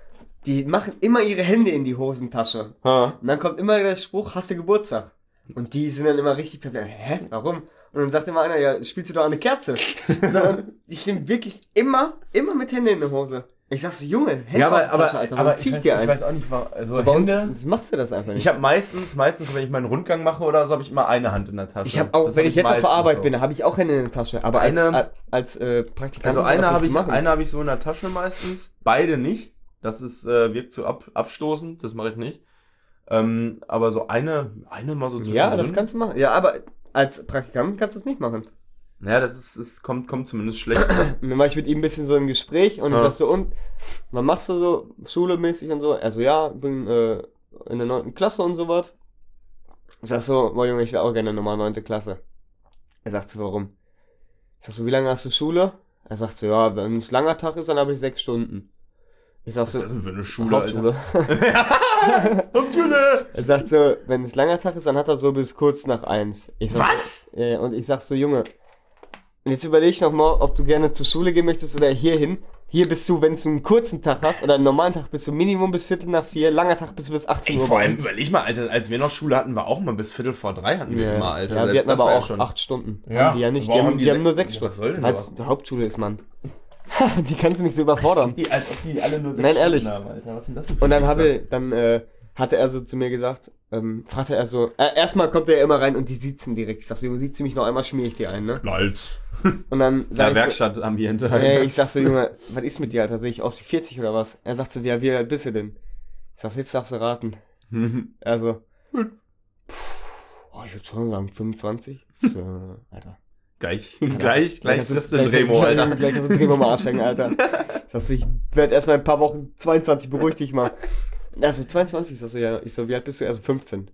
die machen immer ihre Hände in die Hosentasche. Ha. Und dann kommt immer der Spruch, hast du Geburtstag? Und die sind dann immer richtig perplex. Hä? Warum? Und dann sagt immer einer, ja, spielst du doch eine Kerze? (laughs) so, und die stehen wirklich immer, immer mit Händen in der Hose. Ich sag so, Junge, Hände Ja, aber, aber, Tasche, Alter, aber zieh ich weiß, dir ich weiß auch nicht, warum. Also So, uns Hände, das machst du das einfach nicht. ich habe meistens, meistens, wenn ich meinen Rundgang mache oder so, habe ich immer eine Hand in der Tasche. Ich habe auch, Das wenn hab ich jetzt auf der Arbeit so. bin, habe ich auch Hände in der Tasche. Aber Eine- als, als äh, Praktikant Also eine habe ich, eine habe ich so in der Tasche meistens, beide nicht. Das ist, äh, wirkt zu ab, abstoßend, das mache ich nicht. Ähm, aber so eine, eine mal so Ja, das kannst du machen. Ja, aber als Praktikant kannst du es nicht machen. Naja, das ist, es kommt, kommt zumindest schlecht. (coughs) Dann war ich mit ihm ein bisschen so im Gespräch und ich Ja. sag so, und, was machst du so, schulemäßig und so? Also ja, bin äh, in der 9. Klasse und so was. Ich sag so, boah Junge, ich wäre auch gerne nochmal 9. Klasse. Er sagt so, warum? Ich sag so, wie lange hast du Schule? Er sagt so, ja, wenn es langer Tag ist, dann habe ich sechs Stunden. Ich sag Was so, ist das denn für eine Schule, Hauptschule. (laughs) Hauptschule! Er sagt so, wenn es langer Tag ist, dann hat er so bis kurz nach eins. Ich sag Was? So, äh, und ich sag so, Junge, und jetzt überleg ich noch mal, ob du gerne zur Schule gehen möchtest oder hier hin. Hier bist du, wenn du einen kurzen Tag hast oder einen normalen Tag, bist du Minimum bis Viertel nach vier, langer Tag bist du bis 18 Ey, Uhr vor allem, überleg mal, Alter, als wir noch Schule hatten, war auch mal bis Viertel vor drei hatten wir Ja, immer, Alter. ja wir hatten das aber auch schon- acht Stunden. Ja, Haben die ja nicht. Die haben, die die haben nur se- sechs Stunden. was soll denn Weil es Hauptschule ist, Mann. (laughs) die kannst du nicht so überfordern. Die, als ob die alle nur Nein, ehrlich. Haben, Alter. Was sind das denn für Und dann habe, dann äh, hatte er so zu mir gesagt, ähm, fragte er so, äh, erstmal kommt er ja immer rein und die sitzen direkt. Ich sag so, Junge, sieht sie mich noch einmal, schmier ich dir ein, ne? Lalz. Und dann Ja, sag ich so, Werkstattambiente. Ey, ich sag so, Junge, was ist mit dir, Alter? Sehe ich aus wie 40 oder was? Er sagt so, ja, wie alt bist du denn? Ich sag so, jetzt darfst du raten. (laughs) Also, oh, ich würde schon sagen 25. (laughs) So, Alter. gleich, gleich, gleich hast du- den Dremo, gleich, Alter. Gleich hast du einen Dremo mal Arsch hängen, Alter. (laughs) Ich sag so, ich werde erstmal ein paar Wochen 22, beruhig dich mal. Also 22, ich sag so, ja, ich so, wie alt bist du? Also 15.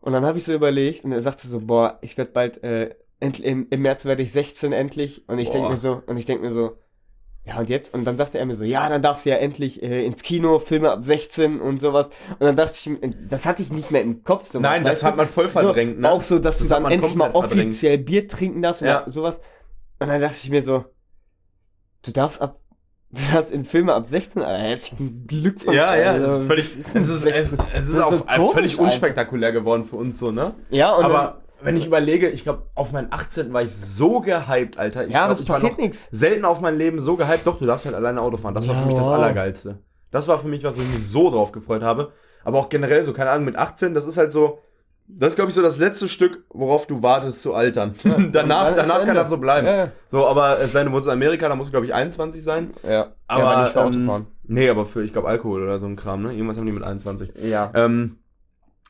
Und dann habe ich so überlegt und er sagte so, boah, ich werde bald, äh, im, im März werde ich 16 endlich. Und ich denke mir so, und ich denke mir so, ja und jetzt? Und dann sagte er mir so, ja, dann darfst du ja endlich äh, ins Kino, Filme ab 16 und sowas. Und dann dachte ich, mir, das hatte ich nicht mehr im Kopf. So Nein, das hat man voll verdrängt, so, ne? Auch so, dass Das du dann endlich mal komplett verdrängt. offiziell Bier trinken darfst Ja. oder sowas. Und dann dachte ich mir so, du darfst ab, du darfst in Filme ab 16, Alter, herzlichen Glückwunsch. Ja, ja, Alter. es ist völlig, Was es ist, es, 16? es ist Das auch so komisch völlig einfach. unspektakulär geworden für uns so, ne? Ja, und Aber wenn ich überlege, ich glaube, auf meinen 18. war ich so gehypt, Alter. Ich Ja, aber es ich war passiert nichts. Selten auf mein Leben so gehypt. Doch, du darfst halt alleine Auto fahren. Das war Ja, für mich das. Allergeilste. Das war für mich was, wo ich mich so drauf gefreut habe. Aber auch generell so, keine Ahnung, mit 18, das ist halt so, das ist, glaube ich, so das letzte Stück, worauf du wartest zu altern. (laughs) danach dann ist danach kann das so bleiben. Ja, ja. So, aber es sei denn, du wohnst in Amerika, da musst du, glaube ich, 21 sein. Ja, Aber, ja, nicht für ähm, Autofahren. Nee, aber für, ich glaube, Alkohol oder so ein Kram, ne? Irgendwas haben die mit 21. Ja. Ähm,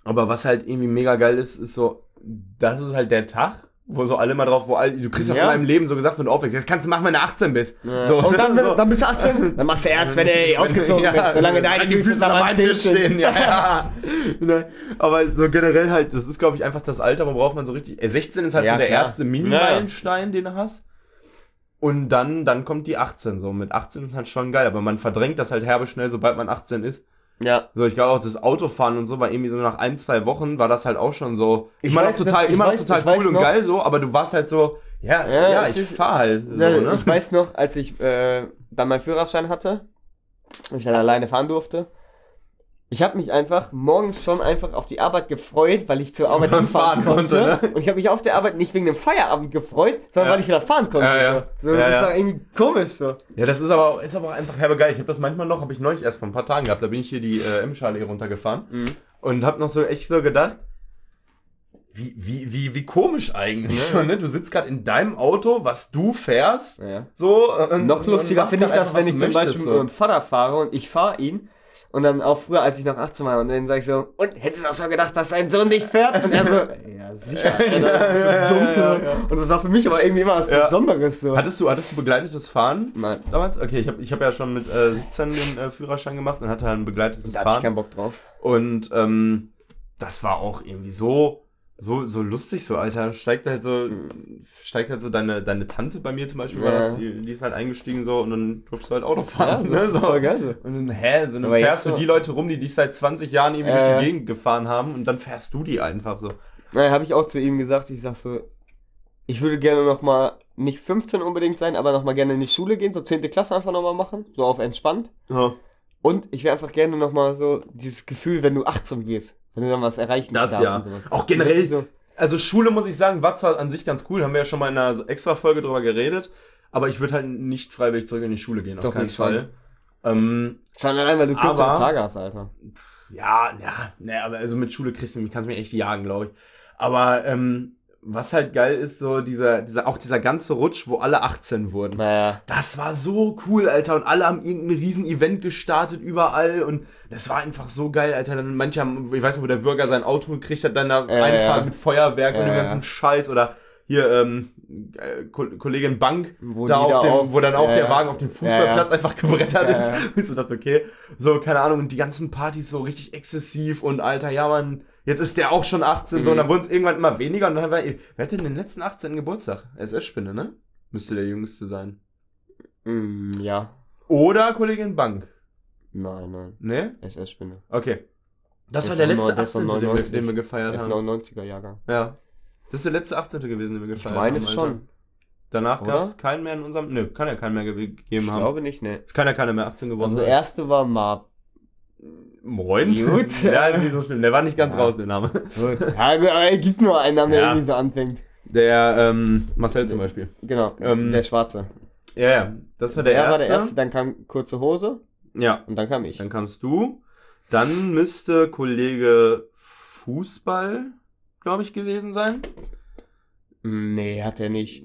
aber was halt irgendwie mega geil ist, ist so, das ist halt der Tag, wo so alle mal drauf, wo all, du kriegst ja Ja. von deinem Leben so gesagt, wenn du aufwächst, jetzt kannst du machen, wenn du 18 bist. So, Und dann, (laughs) so. dann bist du 18, dann machst du erst, wenn du (laughs) ey, ausgezogen bist, solange deine die Füße am am Tisch stehen. Ja, ja. (laughs) Ne, Aber so generell halt, das ist, glaube ich, einfach das Alter, worauf man so richtig. äh, 16 ist halt Ja, so der klar. erste Mini-Meilenstein, den du hast. Und dann, dann kommt die 18 so. Mit 18 ist halt schon geil, aber man verdrängt das halt herbe schnell, sobald man 18 ist. Ja. So, ich glaube auch das Autofahren und so war irgendwie so nach ein, zwei Wochen war das halt auch schon so. Ich immer noch weiß total, noch- ich immer noch weiß- total ich weiß cool und noch- geil so, aber du warst halt so, ja, Ja, ja, ich ist- fahr halt. So, Ja, ne? Ich weiß noch, als ich äh, dann meinen Führerschein hatte und ich dann alleine fahren durfte, ich habe mich einfach morgens schon einfach auf die Arbeit gefreut, weil ich zur Arbeit (laughs) Fahren konnte. konnte, ne? Und ich habe mich auf der Arbeit nicht wegen dem Feierabend gefreut, sondern Ja. weil ich wieder fahren konnte. Ja, ja. So, so das ist doch irgendwie komisch so. Ja, das ist aber, ist aber einfach herbe geil. Ich habe das manchmal noch, habe ich neulich erst vor ein paar Tagen gehabt. Da bin ich hier die äh, M-Schale hier runtergefahren Mhm. und habe noch so echt so gedacht, wie, wie, wie, wie komisch eigentlich. So, ne? Du sitzt gerade in deinem Auto, was du fährst. Ja. So, äh, Noch lustiger finde ich das, wenn ich du zum möchtest, Beispiel so. mit meinem Vater fahre und ich fahre ihn. Und dann auch früher, als ich noch 18 war, und dann sage ich so, und hättest du auch so gedacht, dass dein Sohn nicht fährt? Und er so, ja, (laughs) sicher, Alter, das ist so dumm. Und das war für mich aber irgendwie immer was Ja. Besonderes so. Hattest du, hattest du begleitetes Fahren Nein, damals? Okay, ich habe ich hab ja schon mit äh, 17 den äh, Führerschein gemacht und hatte halt ein begleitetes da hatte ich Fahren. keinen Bock drauf. Und ähm, das war auch irgendwie so, so, so lustig, so, Alter. Steigt halt so, steigt halt so deine, deine Tante bei mir zum Beispiel, war Ja. das, die, die ist halt eingestiegen so und dann durfst du halt Auto fahren. Ja, (laughs) ne, so. voll geil so. Und dann, hä, dann Aber fährst du so- die Leute rum, die dich seit 20 Jahren irgendwie Ja, durch die Gegend gefahren haben und dann fährst du die einfach so. Naja, habe ich auch zu ihm gesagt, ich sag so, ich würde gerne noch mal, nicht 15 unbedingt sein, aber noch mal gerne in die Schule gehen, so 10. Klasse einfach noch mal machen, so auf entspannt. Ja. Und ich wäre einfach gerne noch mal so dieses Gefühl, wenn du 18 wirst, wenn du dann was erreichen Das darfst ja. und sowas. Auch generell- so, Also Schule, muss ich sagen, war zwar an sich ganz cool, haben wir ja schon mal in einer extra Folge drüber geredet, aber ich würde halt nicht freiwillig zurück in die Schule gehen, auf Doch, keinen ich schon. Fall. Ähm, Schon allein, weil du kürzere Tage hast, Alter. ja, ja, ne, aber also mit Schule kriegst du, kannst du mir echt jagen, glaube ich. Aber ähm, was halt geil ist, so dieser, dieser, auch dieser ganze Rutsch, wo alle 18 wurden. Naja. Das war so cool, Alter. Und alle haben irgendein riesen Event gestartet überall. Und das war einfach so geil, Alter. Dann manche haben, ich weiß nicht, wo der Bürger sein Auto gekriegt hat, dann da Ja, einfahren ja. mit Feuerwerk und Ja, dem ja. ganzen Scheiß. Oder hier, ähm, äh, Ko Kollegin Bank, Wo da auf dem, auch- wo dann auch ja, der. Wagen auf dem Fußballplatz Ja, einfach gebrettert Ja, ist. ja. (laughs) Ich so dachte, okay, so, keine Ahnung. Und die ganzen Partys so richtig exzessiv und Alter, ja, man. Jetzt ist der auch schon 18, so, und Mhm. dann wurden es irgendwann immer weniger. Und dann war, wer hat denn den letzten 18. Geburtstag? SS-Spinne, ne? Müsste der jüngste sein. Mm, ja. Oder Kollegin Bank. Nein, nein. Ne? SS-Spinne. Okay. Das Der war ist der letzte neu- der ist auch 18. Den wir, 99. den wir Er gefeiert ist haben. 99er Jahrgang. Ja. Das ist der letzte 18. gewesen, den wir Ich gefeiert meine haben. Alter. schon. Danach gab es keinen mehr in unserem. Nö, kann ja keinen mehr ge- gegeben Ich haben. glaube nicht, ne. Es kann ja keiner mehr 18 geworden Also der erste war Marv. Moin. Gut. (laughs) ja, ist nicht so schlimm. Der war nicht ganz Ja. raus, der Name. Ja, aber es gibt nur einen Namen, der Ja. irgendwie so anfängt. Der ähm, Marcel zum Beispiel. Genau, Ähm, der Schwarze. Ja, ja. Das war der er erste. war der erste, dann kam kurze Hose Ja. und dann kam ich. Dann kamst du. Dann müsste Kollege Fußball, glaube ich, gewesen sein. Mm, Nee, hat er nicht.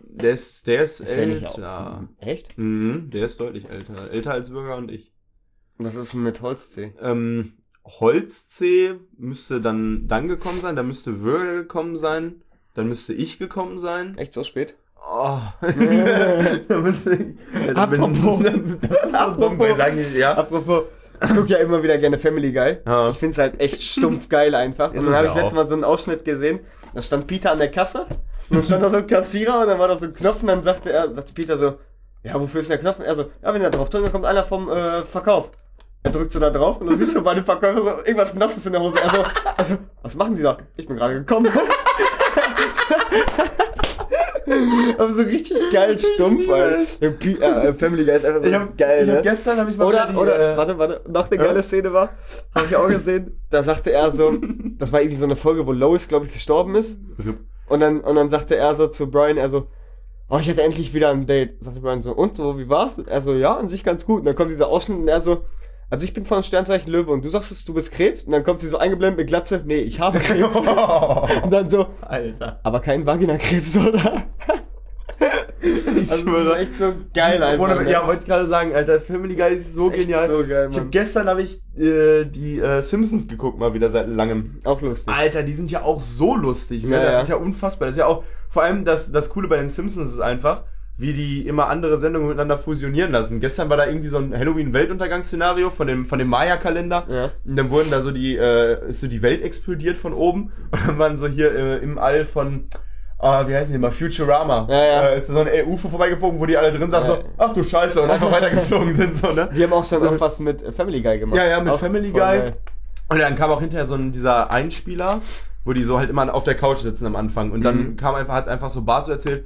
Der ist, der ist, Ist er nicht auch. älter. Echt? Mhm, der ist deutlich älter. Älter als Bürger und ich. Was ist denn mit Holzzeh? Ähm, Holzc müsste dann, dann gekommen sein, dann müsste Bürger gekommen sein, dann müsste ich gekommen sein. Echt so spät? Oh. (laughs) da müsste ich, ja, das bin- Apropos. (laughs) das ist so dumm, weil sagen die, ja. Apropos, ich gucke ja immer wieder gerne Family Guy. Ja. Ich finde es halt echt (laughs) stumpf geil einfach. Ist Und dann habe ja ich letztes. Mal so einen Ausschnitt gesehen. Da stand Peter an der Kasse. Und dann stand da so ein Kassierer und dann war da so ein Knopf und dann sagte er, sagte Peter so, ja, wofür ist der Knopf? Und er so, ja, wenn er drauf drückt, dann kommt einer vom äh, Verkauf. Er drückt so da drauf und dann siehst du bei dem Verkäufer so irgendwas Nasses in der Hose. Also, also, was machen Sie da? Ich bin gerade gekommen. (laughs) Aber so richtig geil stumpf, weil äh, Family Guy ist einfach so Ich hab, geil, ich ne? hab gestern habe ich mal Oder, die, oder, äh, warte, warte, noch eine geile Szene war, habe ich auch gesehen, da sagte er so, das war irgendwie so eine Folge, wo Lois, glaube ich, gestorben ist. Und dann, und dann sagte er so zu Brian, er so, oh, ich hatte endlich wieder ein Date. Sagte Brian so, und so, wie war's? Er so, ja, an sich ganz gut. Und dann kommt dieser Ausschnitt und er so, also ich bin von Sternzeichen Löwe und du sagst, es, du bist Krebs? Und dann kommt sie so eingeblendet mit Glatze, nee, ich habe (laughs) Krebs. und dann so, Alter. aber kein Vaginakrebs, oder? Ich Also das ist echt so geil einfach. Ohne, ne? Ja, wollte ich gerade sagen, Alter, Family Guy ist so ist echt genial. so geil, ich hab, gestern habe ich äh, die äh, Simpsons geguckt, mal wieder seit langem. Auch lustig. Alter, die sind ja auch so lustig. Ne? Ja, das ja. ist ja unfassbar. Das ist ja auch, vor allem das, das Coole bei den Simpsons ist einfach, wie die immer andere Sendungen miteinander fusionieren lassen. Gestern war da irgendwie so ein Halloween-Weltuntergangsszenario von dem, von dem Maya-Kalender. Ja. Und dann wurden da so die, äh, ist so die Welt explodiert von oben. Und dann waren so hier äh, im All von, ah, wie heißen die mal, Futurama. Ja, ja. Äh, ist da so ein äh, UFO vorbeigeflogen, wo die alle drin saßen, Ja. so, ach du Scheiße, und einfach (laughs) weitergeflogen sind, so, ne? Die haben auch schon So. was mit Family Guy gemacht. Ja, ja, mit Auch Family Guy. geil. Und dann kam auch hinterher so ein, dieser Einspieler, wo die so halt immer auf der Couch sitzen am Anfang. Und dann Mhm. kam einfach, hat einfach so Bart so erzählt,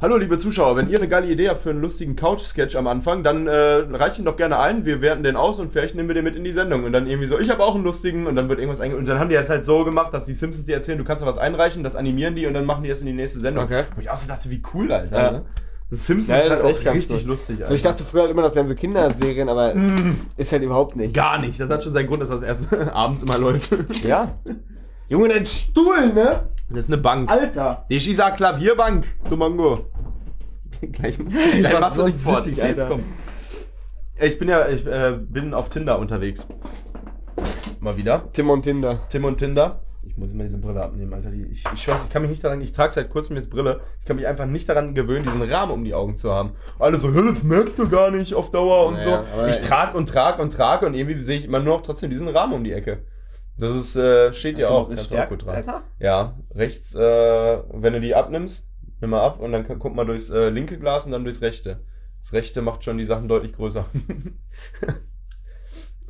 Hallo liebe Zuschauer, wenn ihr eine geile Idee habt für einen lustigen Couch-Sketch am Anfang, dann äh, reicht ihn doch gerne ein, wir werten den aus und vielleicht nehmen wir den mit in die Sendung. Und dann irgendwie so, ich habe auch einen lustigen und dann wird irgendwas einge... Und dann haben die das halt so gemacht, dass die Simpsons dir erzählen, du kannst da was einreichen, das animieren die und dann machen die das in die nächste Sendung. Okay. Wo ich auch so dachte, wie cool, Alter. Ja. Ne? Simpsons Ja, ist das halt ist auch echt ganz richtig cool. lustig, Alter. So, ich dachte früher halt immer, das wären so Kinderserien, aber ist halt überhaupt nicht. Gar nicht. Das hat schon seinen Grund, dass das erst (laughs) abends immer läuft. Ja. (laughs) Junge, dein Stuhl, ne? Das ist eine Bank. Alter. Die Schisa Klavierbank, du Mango. (laughs) gleich gleich machst du dich fort. Ich seh's kommen. Ich bin ja, ich äh, bin auf Tinder unterwegs. Mal wieder. Tim und Tinder. Tim und Tinder. Ich muss immer diese Brille abnehmen, Alter. Die, ich, ich schwör's, ich kann mich nicht daran, ich trage seit kurzem jetzt Brille. Ich kann mich einfach nicht daran gewöhnen, diesen Rahmen um die Augen zu haben. Alle so, "Hä, das merkst du gar nicht auf Dauer und Naja, so. Ich trage und trage und trage und irgendwie sehe ich immer nur noch trotzdem diesen Rahmen um die Ecke. Das ist, äh, steht du auch Stärke, auch gut dran. Alter? Ja, rechts, äh, wenn du die abnimmst, nimm mal ab und dann guck mal durchs äh, linke Glas und dann durchs rechte. Das rechte macht schon die Sachen deutlich größer. (laughs)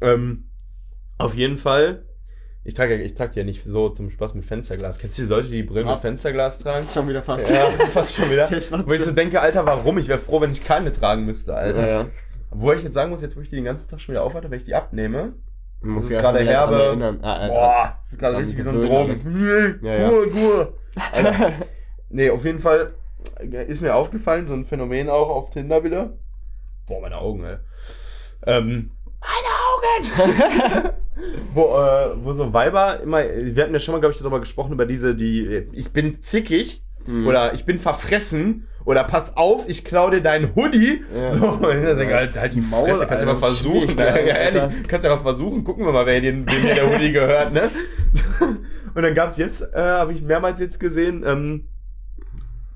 ähm, auf jeden Fall, ich trage, ich trage ja nicht so zum Spaß mit Fensterglas. Kennst du die Leute, die Brillen mit Ja. Fensterglas tragen? Schon wieder fast. Ja, (laughs) fast schon wieder. (laughs) Wo ich so denke, Alter, warum? Ich wäre froh, wenn ich keine tragen müsste, Alter. Ja, ja. Wo ich jetzt sagen muss, jetzt wo ich die den ganzen Tag schon wieder aufhatte, wenn ich die abnehme, Muss ist ich gerade einfach wieder dran herbe. Ah. Boah, das ist gerade richtig wie so ein Drogen. Ja, ja. Gur. Alter. (laughs) Nee, auf jeden Fall ist mir aufgefallen, so ein Phänomen auch auf Tinder wieder. Boah, meine Augen, ey. Ähm, meine Augen! (laughs) wo, äh, wo so Weiber immer, wir hatten ja schon mal, glaube ich, darüber gesprochen, über diese, die, äh, ich bin zickig Mhm. oder ich bin verfressen oder pass auf, ich klau dir deinen Hoodie. Ja. So, (laughs) und dann denke halt, halt die Maul, Fresse, kannst du mal versuchen. schwierig, Ja, ehrlich, kannst du ja mal versuchen, gucken wir mal, wer den, wem der Hoodie gehört, ne? (laughs) Und dann gab's jetzt, äh, habe ich mehrmals jetzt gesehen, ähm,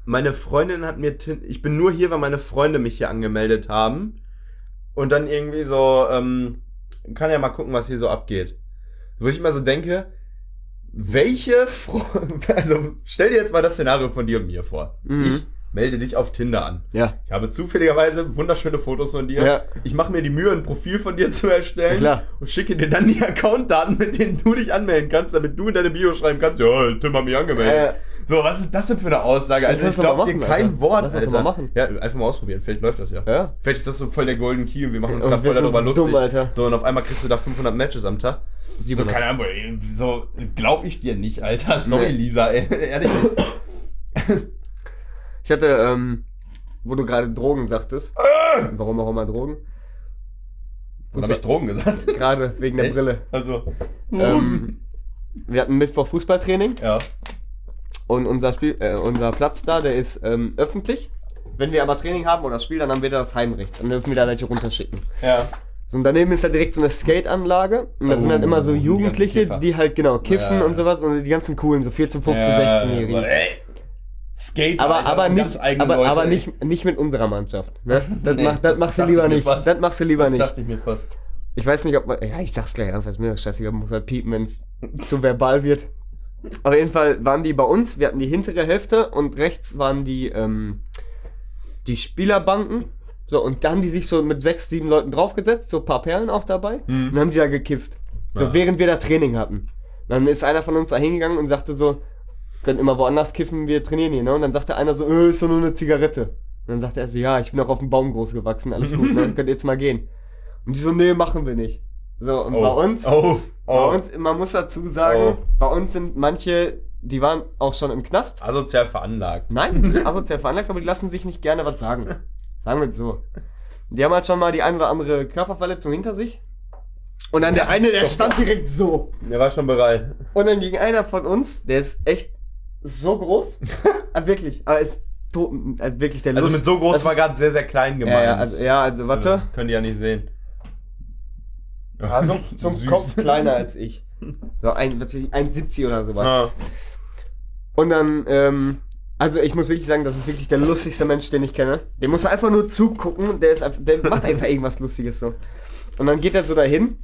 meine Freundin hat mir, ich bin nur hier, weil meine Freunde mich hier angemeldet haben. Und dann irgendwie so, ähm, kann ja mal gucken, was hier so abgeht. Wo ich immer so denke, welche, Fro (laughs) also stell dir jetzt mal das Szenario von dir und mir vor. Mhm. Ich melde dich auf Tinder an. Ja. Ich habe zufälligerweise wunderschöne Fotos von dir. Ja. Ich mache mir die Mühe, ein Profil von dir zu erstellen. Ja. Und schicke dir dann die (laughs) Accountdaten, mit denen du dich anmelden kannst, damit du in deine Bio schreiben kannst, ja, Tim hat mich angemeldet. Äh, So, was ist das denn für eine Aussage? Also ich glaube dir kein Alter. Wort, Lass Alter. mal machen. Ja, einfach mal ausprobieren, vielleicht läuft das ja. Ja. Vielleicht ist das so voll der Golden Key und wir machen uns gerade voll darüber lustig. dumm, Alter. So, und auf einmal kriegst du da 500 Matches am Tag. So, 700. keine Ahnung, so, glaub ich dir nicht, Alter. Sorry, Nee. Lisa, ey, ehrlich. Ich hatte, ähm, wo du gerade Drogen sagtest. Warum auch immer Drogen? Und habe ich Drogen gesagt? (laughs) Gerade wegen der Echt? Brille. Also, Ähm, wir hatten Mittwoch Fußballtraining ja. Und unser Spiel, äh, unser Platz da, der ist ähm, öffentlich. Wenn wir aber Training haben oder das Spiel, dann haben wir da das Heimrecht. Dann dürfen wir da welche runterschicken. Ja. So, und daneben ist halt direkt so eine Skate-Anlage. Und da Oh, sind halt immer so die Jugendliche, Kiffer. die halt genau kiffen Ja. und sowas. Und die ganzen coolen, so 14, 15, 16-Jährigen. Ey, Skater, Aber, Alter, aber, nicht, aber, Leute, aber nicht, nicht mit unserer Mannschaft. Ne? (laughs) Das, Nee, mach, das, das machst du lieber nicht. fast. Das machst du lieber das nicht. dachte ich mir fast. Ich weiß nicht, ob man. Ja, ich sag's gleich einfach, ist mir doch scheißegal, muss halt piepen, wenn's zu verbal wird. Auf jeden Fall waren die bei uns, wir hatten die hintere Hälfte und rechts waren die, ähm, die Spielerbanken. So, und da haben die sich so mit sechs, sieben Leuten draufgesetzt, so ein paar Perlen auch dabei, Mhm. und dann haben die da gekifft. So, Ja. während wir da Training hatten. Dann ist einer von uns da hingegangen und sagte so, können immer woanders kiffen, wir trainieren hier, ne? Und dann sagte einer so, äh, ist doch nur eine Zigarette. Und dann sagte er so, ja, ich bin auch auf dem Baum groß gewachsen, alles gut, ne? (laughs) Könnt ihr jetzt mal gehen. Und die so, nee, machen wir nicht. So, und bei uns, Oh, bei oh. uns, man muss dazu sagen, Oh. bei uns sind manche, die waren auch schon im Knast. Asozial veranlagt. Nein, die sind asozial veranlagt, aber die lassen sich nicht gerne was sagen. Sagen wir es so. Die haben halt schon mal die ein oder andere Körperverletzung hinter sich. Und dann der eine, der stand direkt so. Der war schon bereit. Und dann ging einer von uns, der ist echt so groß. (laughs) ah, wirklich, aber ist tot, also wirklich der Also Lust- mit so groß das war gerade sehr, sehr klein gemeint. ja, ja, also, ja, also warte. Können die ja nicht sehen. Also zum Süß. Kopf kleiner als ich. So ein, wirklich 1,70 oder sowas. Ah. Und dann, ähm, also ich muss wirklich sagen, das ist wirklich der lustigste Mensch, den ich kenne. Der muss einfach nur zugucken, der, ist der macht einfach irgendwas Lustiges so. Und dann geht er so dahin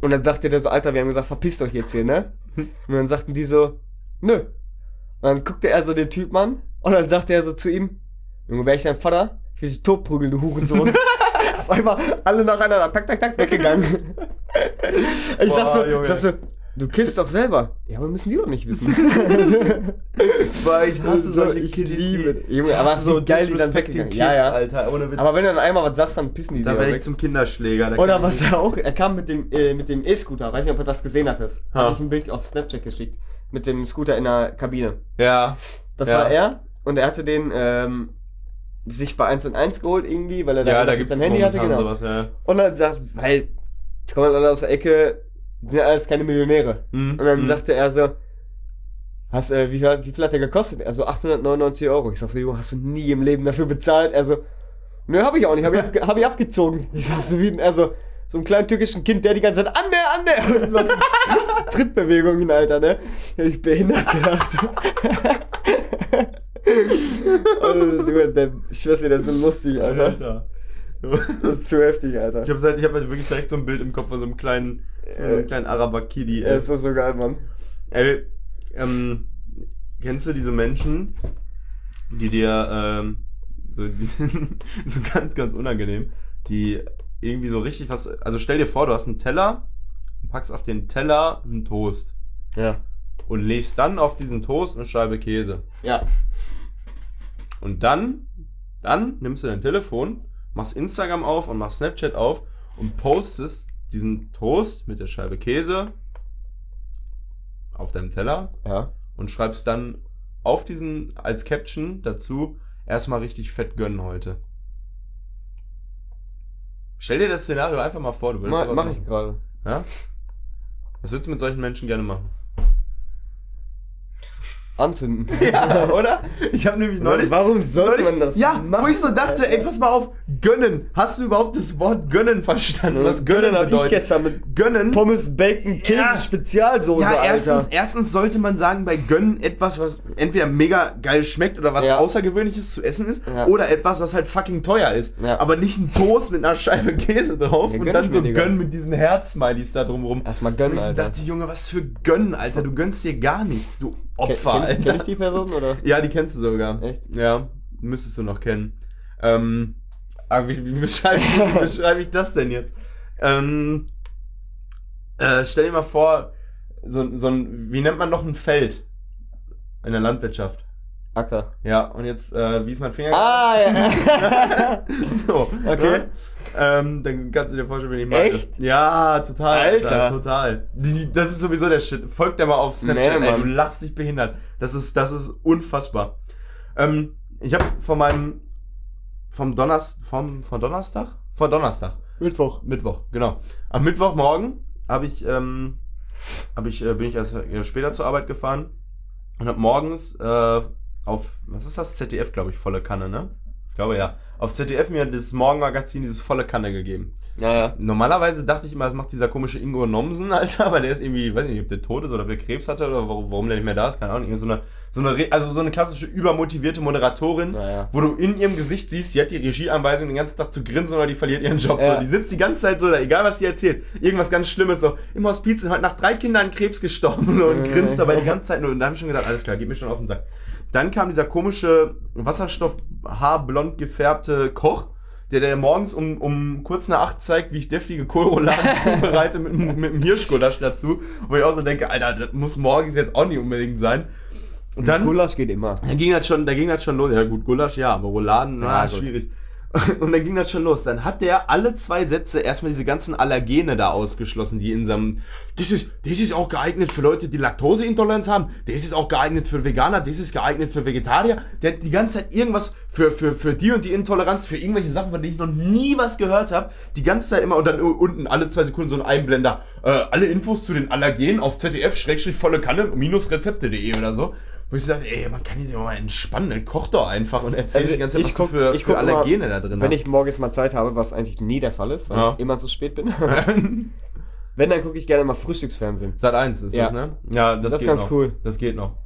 und dann sagt der so, Alter, wir haben gesagt, verpisst euch jetzt hier, ne? Und dann sagten die so, nö. Und dann guckte er so den Typen an und dann sagte er so zu ihm, Junge, wär ich dein Vater? Ich will dich totprügeln, du Hurensohn. (laughs) Einmal alle nacheinander, tak, tak, tak, weggegangen. (laughs) ich Boah, sag so, Junge. ich sag so, du kisst doch selber. Ja, aber müssen die doch nicht wissen. (laughs) Boah, ich hasse solche ich Kiddies, liebe. Junge, aber wie geil die dann weggegangen. Ja, ja. Alter, ohne Witz. aber wenn du dann einmal was sagst, dann pissen die da dir werde weg. ich zum Kinderschläger. Oder was er (laughs) auch, er kam mit dem äh, mit dem E-Scooter, weiß nicht, ob du das gesehen hattest. Ha. Hatte ich ein Bild auf Snapchat geschickt. Mit dem Scooter in der Kabine. Ja. Das Ja. war er und er hatte den ähm, sich bei 1 und 1 geholt irgendwie, weil er Ja, da da seinem Handy hatte, genau. sowas, ja. Und dann sagt, weil die kommen alle aus der Ecke, die sind alles keine Millionäre. Mhm. Und dann Mhm. sagte er so, hast, äh, wie, viel, wie viel hat der gekostet? Er so, 899 Euro. Ich sag so, Junge, hast du nie im Leben dafür bezahlt? Er so, nö, hab ich auch nicht, hab ich, (laughs) ab, hab ich abgezogen. Ich sag so, wie, er so, so ein kleinen türkischen Kind, der die ganze Zeit, an der, an der, (laughs) und macht (laughs) Trittbewegungen, Alter, ne? Hab ich behindert gedacht. (laughs) also, ist immer- der, dir, der ist so lustig, Alter. Alter. (laughs) Das ist zu heftig, Alter. Ich habe halt, ich hab halt wirklich direkt so ein Bild im Kopf von so einem kleinen, von so einem kleinen Araber-Kiddy. Ja, ist das so geil, Mann. Ey, ähm, kennst du diese Menschen, die dir, ähm, so, die sind (laughs) so ganz, ganz unangenehm, die irgendwie so richtig was, also stell dir vor, du hast einen Teller und packst auf den Teller einen Toast Ja. Und legst dann auf diesen Toast eine Scheibe Käse. Ja. Und dann, dann nimmst du dein Telefon, machst Instagram auf und machst Snapchat auf und postest diesen Toast mit der Scheibe Käse auf deinem Teller Ja. und schreibst dann auf diesen als Caption dazu erstmal richtig fett gönnen heute. Stell dir das Szenario einfach mal vor, du würdest Ma, sowas mach machen. ich gerade. Ja? Was würdest du mit solchen Menschen gerne machen? Anzünden. (laughs) Ja, (laughs) oder? Ich habe nämlich neulich. Warum sollte neulich, man das Ja, machen? wo ich so dachte, ey, pass mal auf, gönnen. Hast du überhaupt das Wort gönnen verstanden? Was gönnen hab ich bedeutet? gestern mit gönnen. Pommes, Bacon, Käse, Ja. Spezialsoße, Ja, erstens, Alter. erstens sollte man sagen, bei Gönnen etwas, was entweder mega geil schmeckt oder was Ja. Außergewöhnliches zu essen ist, Ja. oder etwas, was halt fucking teuer ist. Aber nicht ein Toast mit einer Scheibe (laughs) Käse drauf und dann ich so mir, Digga. Gönn mit diesen Herz-Smileys da drumrum. Erstmal Und gönnen, ich so dachte, Junge, was für Gönnen, Alter. Du gönnst dir gar nichts, du Opfer, kenn, ich, kenn ich die Person, oder? Ja, die kennst du sogar. Echt? Ja, müsstest du noch kennen. Ähm, aber wie, wie beschreibe ich, wie beschreibe ich das denn jetzt? Ähm, äh, stell dir mal vor, so, so ein, wie nennt man noch ein Feld in der Landwirtschaft? Acker. Ja, und jetzt, äh, wie ist mein Finger? Ah, ja. (laughs) so, Okay. ne? Ähm, dann kannst du dir vorstellen, wie ich mache. Echt? Ja, total. Alter. total. Die, die, das ist sowieso der Shit. Folgt der mal auf Snapchat, Nee, ey, du lachst dich behindert. Das ist, das ist unfassbar. Ähm, ich habe von meinem, vom Donnerstag, vom, von Donnerstag? Vor Donnerstag. Mittwoch. Mittwoch, genau. Am Mittwochmorgen habe ich, ähm, hab ich, äh, bin ich erst äh, später zur Arbeit gefahren und habe morgens äh, auf, was ist das? ZDF, glaube ich, volle Kanne, ne? Ich glaube ja. Auf ZDF mir das Morgenmagazin dieses volle Kanne gegeben. Ja, ja. Normalerweise dachte ich immer, das macht dieser komische Ingo Nomsen, (laughs) Alter, weil der ist irgendwie, weiß nicht, ob der tot ist oder ob der Krebs hatte oder warum, warum der nicht mehr da ist, keine Ahnung. So eine, so eine, also so eine klassische übermotivierte Moderatorin, Naja. wo du in ihrem Gesicht siehst, sie hat die Regieanweisung den ganzen Tag zu grinsen oder die verliert ihren Job. Ja. So, die sitzt die ganze Zeit so, da, egal was sie erzählt, irgendwas ganz Schlimmes, so im Hospiz sind heute nach drei Kindern Krebs gestorben so, und Ja. grinst dabei die ganze Zeit nur. Und da habe ich schon gedacht, alles klar, geht mir schon auf den Sack. Dann kam dieser komische Wasserstoff-haarblond gefärbte Koch, der der morgens um, um kurz nach acht zeigt, wie ich deftige Kohlrouladen (laughs) zubereite mit, einem- mit einem Hirschgulasch dazu. Wo ich auch so denke, Alter, das muss morgens jetzt auch nicht unbedingt sein. Und dann, Gulasch geht immer. da ging das schon, da ging das schon los. Ja gut, Gulasch ja, aber Rouladen, na, Ja, gut. (laughs) Und dann ging das schon los. Dann hat der alle zwei Sätze erstmal diese ganzen Allergene da ausgeschlossen, die in seinem. Das ist, das ist auch geeignet für Leute, die Laktoseintoleranz haben. Das ist auch geeignet für Veganer. Das ist geeignet für Vegetarier. Der hat die ganze Zeit irgendwas für, für, für die und die Intoleranz, für irgendwelche Sachen, von denen ich noch nie was gehört habe. Die ganze Zeit immer und dann unten alle zwei Sekunden so ein Einblender. Äh, alle Infos zu den Allergenen auf ZDF-volle Kanne minus rezepte.de oder so. Wo ich dachte, ey, man kann sich auch mal entspannen, dann koch doch einfach und erzähl Also die ganze Zeit, ich was du guck- für, ich für guck immer, Allergene da drin Wenn hast. ich morgens mal Zeit habe, was eigentlich nie der Fall ist, weil Ja. ich immer zu spät bin. (laughs) Wenn, dann gucke ich gerne mal Frühstücksfernsehen. Sat 1 ist Ja. das, ne? Ja, das, Das ist geht ganz noch. cool. Das geht noch.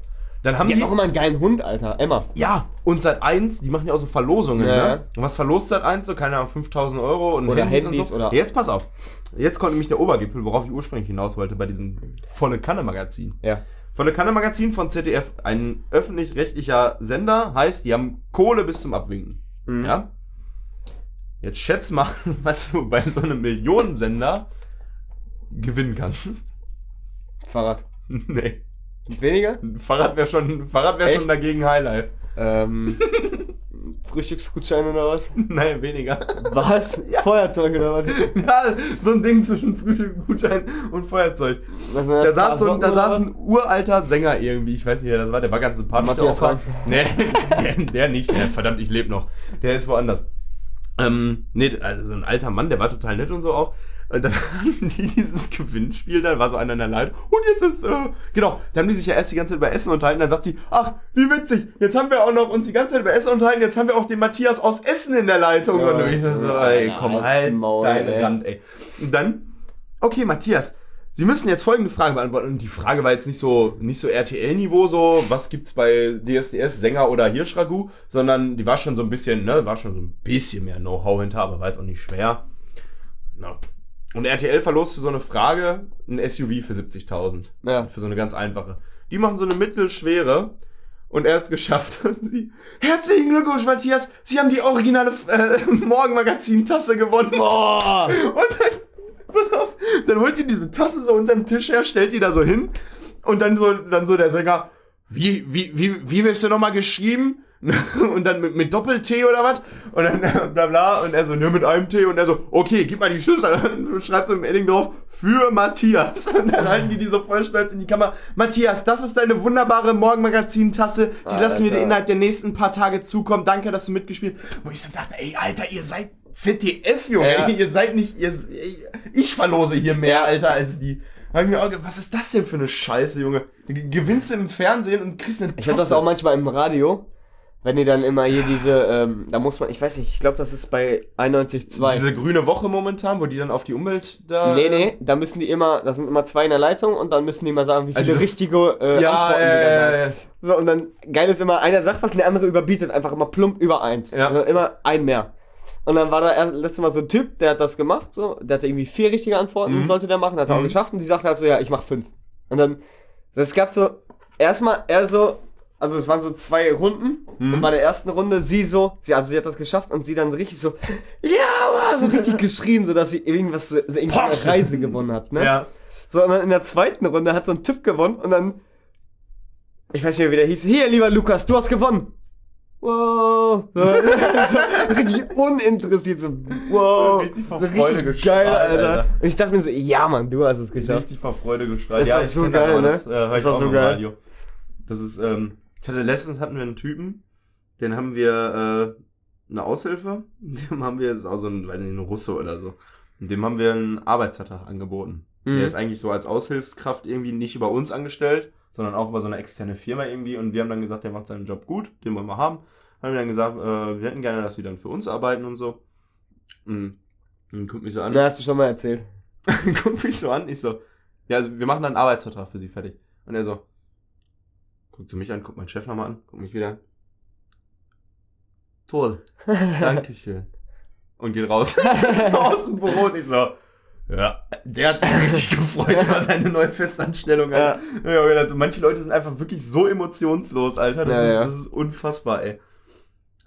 Dann haben Die die, auch immer einen geilen Hund, Alter. Emma. ja, und Sat 1, die machen ja auch so Verlosungen, Ja, ne? ja. Und was verlost Sat 1 so? Keine Ahnung, 5000 Euro und Oder Handys, Handys und so. oder- Jetzt pass auf. Jetzt kommt nämlich der Obergipfel, worauf ich ursprünglich hinaus wollte bei diesem Volle Kanne Magazin. Ja. Volle Kanne Magazin von ZDF, ein öffentlich-rechtlicher Sender, heißt, die haben Kohle bis zum Abwinken. Mhm. Ja? Jetzt schätz mal, (laughs) was du bei so einem Millionensender gewinnen kannst. Fahrrad. (laughs) nee. Weniger? Fahrrad wäre schon, Fahrrad wär Echt? schon dagegen Highlife. Ähm. (laughs) Frühstücksgutschein oder was? (laughs) Nein, weniger. Was? (laughs) Feuerzeug oder was? (laughs) ja, so ein Ding zwischen Frühstück-Gutschein und Feuerzeug. Was Da saß, so, ein- da saß ein uralter Sänger irgendwie, ich weiß nicht, wer das war, der war ganz sympathisch. Matthias Frank. Nee, der, der nicht, der, verdammt, ich lebe noch. Der ist woanders. Ähm, nee, also so ein alter Mann, der war total nett und so auch. Und dann (laughs) haben die dieses Gewinnspiel, da war so einer in der Leitung. Und jetzt ist, äh, genau, da haben die sich ja erst die ganze Zeit über Essen unterhalten. Dann sagt sie, ach, wie witzig, jetzt haben wir auch noch uns die ganze Zeit über Essen unterhalten, jetzt haben wir auch den Matthias aus Essen in der Leitung. Ja. und ich so, ey, komm, Ja, halt Maul, deine ey. Rand, ey. Und dann, okay, Matthias, Sie müssen jetzt folgende Frage beantworten. Und die Frage war jetzt nicht so, nicht so RTL-Niveau, so, was gibt's bei DSDS, Sänger oder Hirschragout, sondern die war schon so ein bisschen, ne, war schon so ein bisschen mehr Know-how hinter, aber war jetzt auch nicht schwer. Na. Und RTL verloste so eine Frage, ein SUV für 70.000. Ja. Für so eine ganz einfache. Die machen so eine mittelschwere und er hat es geschafft. (laughs) Und sie, herzlichen Glückwunsch, Matthias, Sie haben die originale äh, (laughs) Morgenmagazin-Tasse gewonnen. Boah! (laughs) Und dann, pass auf, dann holt die diese Tasse so unterm Tisch her, stellt die da so hin und dann so, dann so der Sänger, wie, wie, wie, wie wirst du nochmal geschrieben? (laughs) Und dann mit, mit Doppel-T oder was? Und dann (laughs) bla bla und er so, nur mit einem T und er so, okay, gib mal die Schlüssel (laughs) und schreibt so im Edding drauf, für Matthias. Und dann halten die die so voll stolz in die Kamera. Matthias, das ist deine wunderbare Morgenmagazin-Tasse, die lassen wir dir innerhalb der nächsten paar Tage zukommen. Danke, dass du mitgespielt hast. Wo ich so dachte, ey, Alter, ihr seid ZDF, Junge. Ja. Ihr seid nicht, ihr, ich verlose hier mehr, Alter, als die. Hab was ist das denn für eine Scheiße, Junge? Gewinnst du im Fernsehen und kriegst eine Ich habe das auch manchmal im Radio, wenn die dann immer hier diese, ähm, da muss man, ich weiß nicht, ich glaube, das ist bei 91.2. Diese grüne Woche momentan, wo die dann auf die Umwelt da. Nee, nee, da müssen die immer, da sind immer zwei in der Leitung und dann müssen die mal sagen, wie viele Also richtige äh, Ja, Antworten ja, die da sagen. ja, ja. So, und dann, geil ist immer, einer sagt was und der andere überbietet einfach immer plump über eins. Ja. Also immer ein mehr. Und dann war da letztes Mal so ein Typ, der hat das gemacht, so, der hatte irgendwie vier richtige Antworten, Mhm. sollte der machen, hat er auch Mhm. geschafft und die sagte halt so, ja, ich mach fünf. Und dann, das gab so, erstmal, er so, also es waren so zwei Runden Mhm. und bei der ersten Runde sie so, sie, also sie hat das geschafft und sie dann so richtig so, ja, so richtig geschrien, so dass sie irgendwas, so, so irgendwie eine Porsche. Reise gewonnen hat, ne? Ja. So, und dann in der zweiten Runde hat so ein Typ gewonnen und dann, ich weiß nicht mehr, wie der hieß, hier, lieber Lukas, du hast gewonnen. Wow. So, (laughs) so richtig uninteressiert, so, wow. Richtig vor Freude richtig geil, Alter. Alter. Und ich dachte mir so, ja, Mann, du hast es geschafft. Richtig vor Freude gestrahlt. Ist das so geil, aber ne? Das, äh, das auch so geil? Radio. Das ist, ähm, ich hatte letztens hatten wir einen Typen, den haben wir, äh, eine Aushilfe, (laughs) dem haben wir, das ist auch so ein, weiß nicht, ein Russe oder so. Und dem haben wir einen Arbeitsvertrag angeboten. Mhm. Der ist eigentlich so als Aushilfskraft irgendwie nicht über uns angestellt, sondern auch über so eine externe Firma irgendwie. Und wir haben dann gesagt, der macht seinen Job gut, den wollen wir haben. Haben wir dann gesagt, äh, wir hätten gerne, dass sie dann für uns arbeiten und so. Und dann guckt mich so an. Da hast du schon mal erzählt. (laughs) guckt mich so an, ich so, ja, also wir machen dann einen Arbeitsvertrag für sie fertig. Und er so, guckt zu mich an, guckt meinen Chef nochmal an, guckt mich wieder an. Toll, (laughs) Dankeschön. Und geht raus. (laughs) so aus dem Büro und ich so, ja, der hat sich (laughs) richtig gefreut über seine neue Festanstellung. Alter. Ja. also manche Leute sind einfach wirklich so emotionslos, Alter. Das, Ja, ist, ja. das ist unfassbar, ey.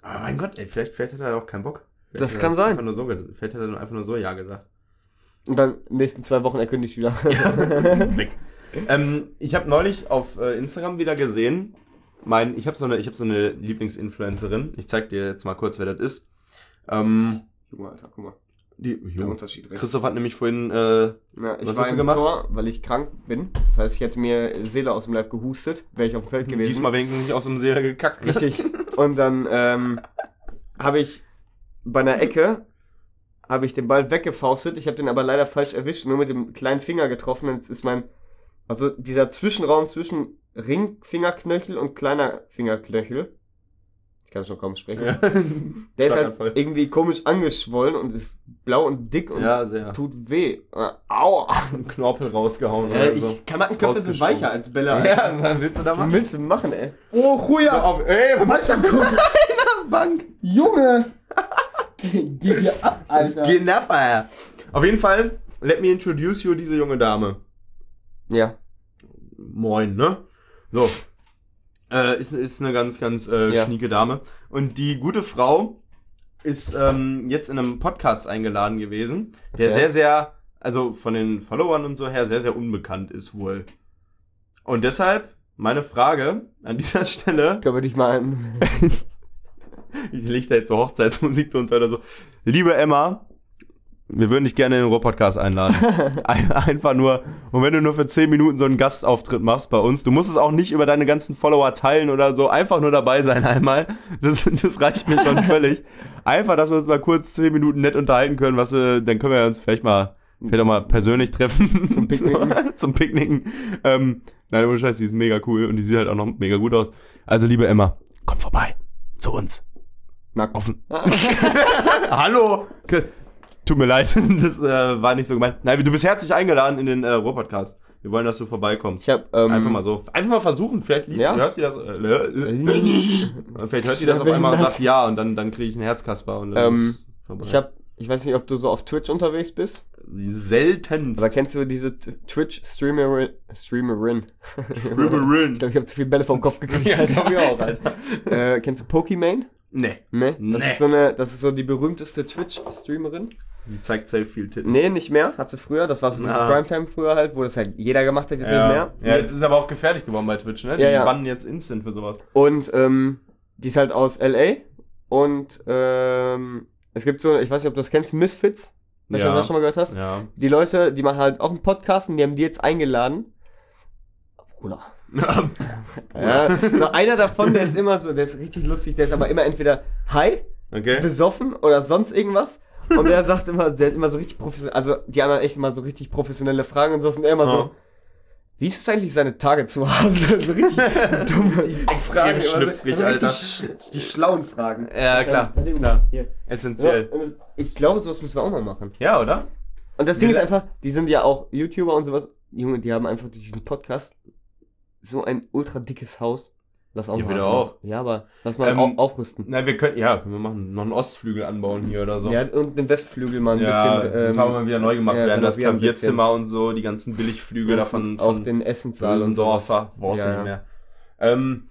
Aber mein Gott, ey, vielleicht, vielleicht hat er auch keinen Bock. Vielleicht Das kann sein. Einfach nur so, vielleicht hat er dann einfach nur so Ja gesagt. Und dann nächsten zwei Wochen erkündigt wieder. Weg. Ähm, ich habe neulich auf äh, Instagram wieder gesehen, mein, ich habe so eine, ich habe so eine Lieblingsinfluencerin. Ich zeig dir jetzt mal kurz, wer das ist. Ähm, Junge, Alter, guck mal. die, Der. Unterschied recht. Christoph hat nämlich vorhin, äh, Ja, ich Was war hast im gemacht? Tor, weil ich krank bin. Das heißt, ich hätte mir Seele aus dem Leib gehustet, wäre ich auf dem Feld gewesen. diesmal wenigstens nicht aus dem See gekackt. Richtig. Und dann ähm, habe ich bei einer Ecke habe ich den Ball weggefaustet. Ich habe den aber leider falsch erwischt, nur mit dem kleinen Finger getroffen. Jetzt ist mein, also dieser Zwischenraum zwischen Ringfingerknöchel und kleiner Fingerknöchel. Ich kann schon kaum sprechen. Ja. (laughs) Der ist halt Schlaganfall. irgendwie komisch angeschwollen und ist blau und dick und ja, tut weh. Äh, Aua! Einen Knorpel rausgehauen. Äh, oder ich, so. Kamattenköpfe sind Rausgeschoben. weicher als Bälle. Alter. Ja, was willst du da Was machen? willst du machen, ey? Oh, Julia! Auf, ey, was machst du? (laughs) Bank. Junge! Geh dir ab, (laughs) Alter. Genapper. Auf jeden Fall, let me introduce you diese junge Dame. Ja. Moin, ne? So. Äh, ist, ist eine ganz, ganz äh, Ja. schnieke Dame. Und die gute Frau ist ähm, jetzt in einem Podcast eingeladen gewesen, der Okay. sehr, sehr, also von den Followern und so her, sehr, sehr unbekannt ist wohl. Und deshalb meine Frage an (laughs) dieser Stelle, Können wir dich mal (laughs) ich leg da jetzt so Hochzeitsmusik drunter oder so. Liebe Emma, wir würden dich gerne in den Ruhr-Podcast einladen. (laughs) Ein, einfach nur, und wenn du nur für 10 Minuten so einen Gastauftritt machst bei uns, du musst es auch nicht über deine ganzen Follower teilen oder so, einfach nur dabei sein einmal. Das, das reicht mir schon völlig. Einfach, dass wir uns mal kurz 10 Minuten nett unterhalten können, was wir, dann können wir uns vielleicht mal, vielleicht auch mal persönlich treffen. Zum Picknicken. (laughs) Zum Picknicken. Ähm, nein, ohne Scheiß, die ist mega cool und die sieht halt auch noch mega gut aus. Also, liebe Emma, komm vorbei. Zu uns. Nackt. Offen. (laughs) Hallo! Tut mir leid, (laughs) das äh, war nicht so gemeint. Nein, du bist herzlich eingeladen in den äh, Ruhr-Podcast. Wir wollen, dass du vorbeikommst. Ich hab, ähm, Einfach mal so. Einfach mal versuchen, vielleicht liest Ja? du, hörst du das. Äh, äh, (laughs) vielleicht hört die das auf einmal und sagt ja und dann, dann kriege ich einen Herzkasper und dann Ähm, ist vorbei. Ich hab, ich weiß nicht, ob du so auf Twitch unterwegs bist, selten. aber kennst du diese Twitch-Streamerin? Streamerin. Streamerin. (laughs) Ich glaube, ich habe zu viele Bälle vom Kopf gekriegt. Ja, glaub ich auch, Alter. äh, kennst du Pokimane? Nee. Ne? Das Nee. ist so eine, das ist so die berühmteste Twitch-Streamerin. Die zeigt sehr viel Titten. Nee, nicht mehr. Hat sie früher. Das war so dieses Ah. Primetime früher halt, wo das halt jeder gemacht hat, jetzt Ja. nicht mehr. ja, jetzt ist aber auch gefährlich geworden bei Twitch, ne? Die Ja, ja. bannen jetzt instant für sowas. Und ähm, die ist halt aus LA. Und ähm, es gibt so, ich weiß nicht, ob du das kennst, Misfits. Weißt du, ob du das schon mal gehört hast? Ja. Die Leute, die machen halt auch einen Podcast und die haben die jetzt eingeladen. Bruder. (laughs) Ja, so einer davon, der ist immer so, der ist richtig lustig, der ist aber immer entweder high, okay. besoffen oder sonst irgendwas. Und er sagt immer, der hat immer so richtig professionell, also die anderen echt immer so richtig professionelle Fragen und so. Und er immer Ja. so, wie ist es eigentlich seine Tage zu Hause? (laughs) so richtig dumme extrem immer so- schlüpfrig, also richtig Alter. sch- Die schlauen Fragen. Ja, klar. klar. Hier. Ja, Essentiell. das- ich glaube, sowas müssen wir auch mal machen. Ja, oder? Und das Ding ist einfach, die sind ja auch YouTuber und sowas. Junge, die haben einfach durch diesen Podcast so ein ultra dickes Haus. Lass auch Ja, mal auch. Ja, aber lass mal Ähm, au aufrüsten. Nein, wir können, ja, wir machen. Noch einen Ostflügel anbauen hier oder so. Ja, und den Westflügel mal ein Ja, bisschen. das haben wir wieder neu gemacht ja, werden. Das. Klavierzimmer und so, die ganzen Billigflügel davon auch von den Essenssaal und sowas. Bösendorfer. Brauchst Ja, du ja. nicht mehr. Ähm,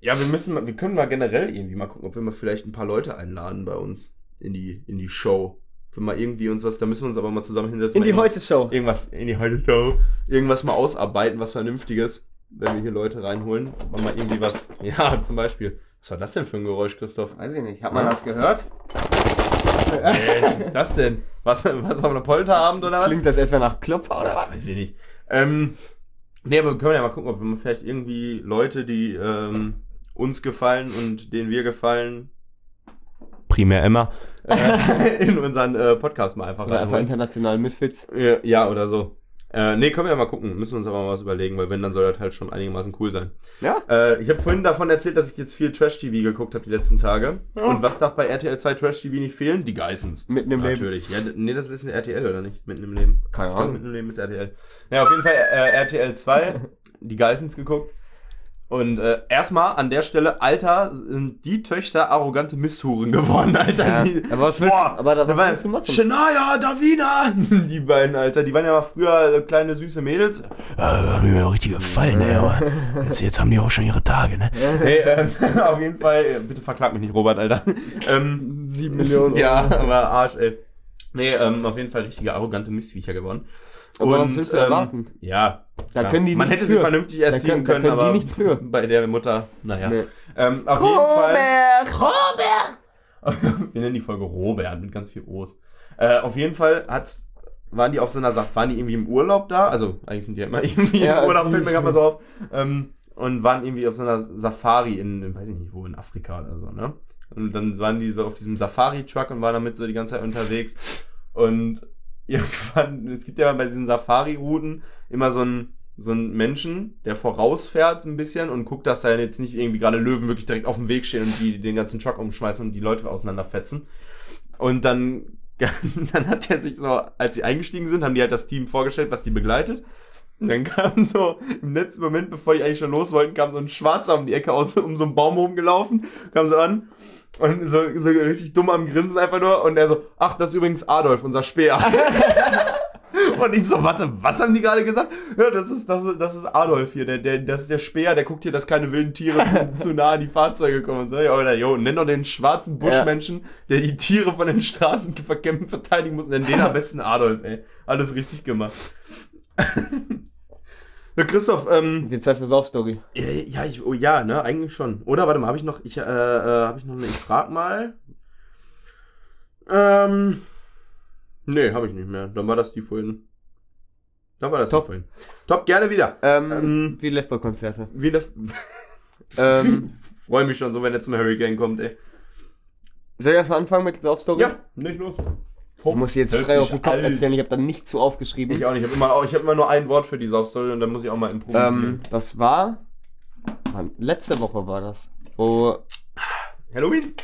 ja, wir müssen mal, wir können mal generell irgendwie mal gucken, ob wir mal vielleicht ein paar Leute einladen bei uns in die, in die Show. Wenn mal irgendwie uns was, da müssen wir uns aber mal zusammen hinsetzen. In die Heute-Show. Irgendwas, in die Heute-Show. Irgendwas mal ausarbeiten, was Vernünftiges, wenn wir hier Leute reinholen. Und mal irgendwie was, (laughs) ja, zum Beispiel. Was war das denn für ein Geräusch, Christoph? Weiß ich nicht. Hat man das gehört? Ey, was ist das denn? Was, was auf einer Polterabend oder was? Klingt das etwa nach Klopfer oder was? Weiß ich nicht. Ähm, nee, aber wir können ja mal gucken, ob wir vielleicht irgendwie Leute, die ähm, uns gefallen und denen wir gefallen, primär Emma, äh, (laughs) in unseren äh, Podcast mal einfach Oder einfach reinholen. international Misfits. Ja, ja, oder so. Äh, nee, können wir ja mal gucken. Müssen uns aber mal was überlegen, weil wenn, dann soll das halt schon einigermaßen cool sein. Ja? Äh, ich habe vorhin davon erzählt, dass ich jetzt viel Trash-TV geguckt habe die letzten Tage. Und was darf bei RTL 2 Trash-TV nicht fehlen? Die Geissens. Mitten im Leben. Natürlich. Ja, nee, das ist RTL oder nicht? Mitten im Leben. Keine Ahnung. Mitten im Leben ist RTL. Ja, auf jeden Fall äh, RTL 2, die Geissens geguckt. Und äh, erstmal an der Stelle, Alter, sind die Töchter arrogante Misshuren geworden, Alter. Ja, Die, aber was willst, Boah, aber da, was willst du machen? Shania, Davina! (laughs) Die beiden, Alter, die waren ja mal früher äh, kleine süße Mädels. Ja, haben mir auch richtig gefallen, ey, aber (laughs) jetzt, jetzt haben die auch schon ihre Tage, ne? Hey, ähm, (laughs) auf jeden Fall, äh, bitte verklag mich nicht, Robert, Alter. Ähm, Sieben Millionen. ja, aber Arsch, ey. Nee, ähm, auf jeden Fall richtige arrogante Mistviecher geworden. Aber was willst du erwarten? Ja. Da können die Man hätte sie für. vernünftig Da erziehen können- da können, können die aber nichts für. bei der Mutter, naja. Nee. Ähm, auf jeden Fall. Robert! (laughs) Wir nennen die Folge Robert mit ganz viel O's. Äh, auf jeden Fall hat, waren die auf so einer Sache, waren die irgendwie im Urlaub da? Also, eigentlich sind die ja immer (laughs) irgendwie Ja, im Urlaub, fällt mir gerade mal so auf. Ähm, und waren irgendwie auf so einer Safari in, in, weiß ich nicht wo, in Afrika oder so, ne? Und dann waren die so auf diesem Safari-Truck und waren damit so die ganze Zeit unterwegs. Und irgendwann, es gibt ja bei diesen Safari-Routen immer so einen, so einen Menschen, der vorausfährt ein bisschen und guckt, dass da jetzt nicht irgendwie gerade Löwen wirklich direkt auf dem Weg stehen und die den ganzen Truck umschmeißen und die Leute auseinanderfetzen. Und dann, (laughs) dann hat er sich so, als sie eingestiegen sind, haben die halt das Team vorgestellt, was die begleitet. Und dann kam so, im letzten Moment, bevor die eigentlich schon los wollten, kam so ein Schwarzer um die Ecke aus, um so einen Baum rumgelaufen, kam so an und so, so richtig dumm am Grinsen einfach nur. Und er so, ach, das ist übrigens Adolf, unser Speer. (laughs) Und ich so, warte, was haben die gerade gesagt? Ja, das ist, das ist, das ist Adolf hier, der, der, das ist der Speer, der guckt hier, dass keine wilden Tiere zu, (laughs) zu nah an die Fahrzeuge kommen. Und so, ja, oder, jo, nenn doch den schwarzen Buschmenschen, der die Tiere von den Straßenverkämpfen verteidigen muss, nenn den am besten Adolf, ey. Alles richtig gemacht. (laughs) so, Christoph, ähm, Wird Zeit für Saufstory. ja, ich, oh, ja, ne, eigentlich schon. Oder, warte mal, habe ich noch, ich, äh, äh, habe ich noch eine, ich frag mal. Ähm, nee, habe ich nicht mehr. Dann war das die vorhin. Dann war das Top. die vorhin. Top, gerne wieder. Ähm, Ähm, wie Lefber-Konzerte. Wieder. (laughs) Ähm, (laughs) Freue mich schon so, wenn jetzt ein Hurricane kommt, ey. soll ich erstmal anfangen mit Saufstory? Ja, nicht los. Ich muss jetzt frei auf den Kopf erzählen, ich habe da nicht zu aufgeschrieben. Ich auch nicht. Ich habe immer, ich hab immer nur ein Wort für die Saufstory und dann muss ich auch mal improvisieren. ähm, das war. Mann, letzte Woche war das. Wo. Halloween?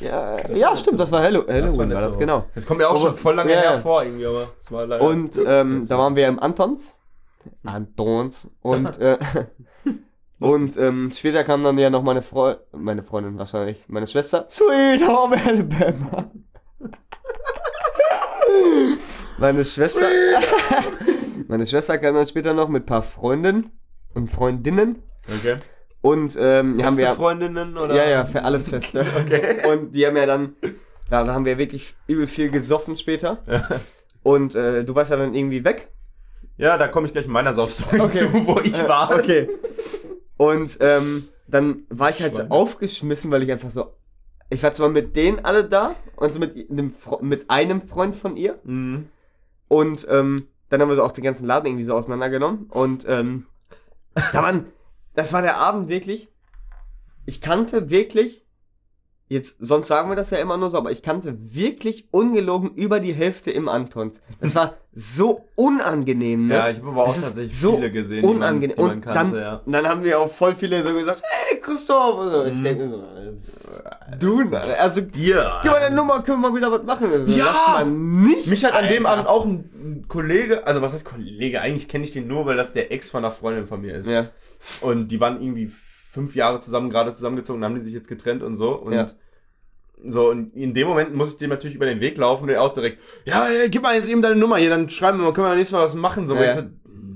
Ja, war ja stimmt, das war Hallo Halloween, war, letzte das, Woche. genau. Das kommt mir auch Aber- schon voll lange ja, her vor, irgendwie, aber es war leider. Und ähm, da waren wir im Antons. Antons. Und, (laughs) äh, und ähm, später kam dann ja noch meine Freundin, meine Freundin wahrscheinlich, meine Schwester. Sweet Home Alabama. Meine Schwester. (laughs) meine Schwester kam dann später noch mit ein paar Freundinnen und Freundinnen. Okay. Und ähm, haben wir ja, Freundinnen oder? ja, ja, für alles Feste. (laughs) Okay. Und die haben ja dann, ja, da haben wir wirklich übel viel gesoffen später. Und äh, du warst ja dann irgendwie weg. Ja, da komme ich gleich in meiner Saufstory Okay. zu, wo ich war. Okay. Und ähm, dann war ich halt so aufgeschmissen, weil ich einfach so. Ich war zwar mit denen alle da und so mit, einem, mit einem Freund von ihr. Mhm. Und ähm, dann haben wir so auch den ganzen Laden irgendwie so auseinandergenommen. Und ähm, da waren. Das war der Abend wirklich. Ich kannte wirklich. Jetzt, sonst sagen wir das ja immer nur so, aber ich kannte wirklich ungelogen über die Hälfte im Antons. Das (laughs) war so unangenehm, ne? Ja, ich habe aber auch tatsächlich so viele gesehen, die man, unangenehm. die man und kannte, dann, ja. dann haben wir auch voll viele so gesagt, hey Christoph! Und so. Ich Mhm. denke so, du, also Dir. gib mal deine Nummer, können wir mal wieder was machen. Also, Ja! Lass mal nicht. Mich hat an dem Alter. Abend auch ein, ein Kollege, also was heißt Kollege? Eigentlich kenne ich den nur, weil das der Ex von einer Freundin von mir ist. Ja. Und die waren irgendwie fünf Jahre zusammen, gerade zusammengezogen, dann haben die sich jetzt getrennt und so. Und Ja. so, und in dem Moment muss ich dem natürlich über den Weg laufen und der auch direkt, ja, ey, gib mal jetzt eben deine Nummer hier, dann schreiben wir mal, können wir nächstes Mal was machen. So, Ja, ich so,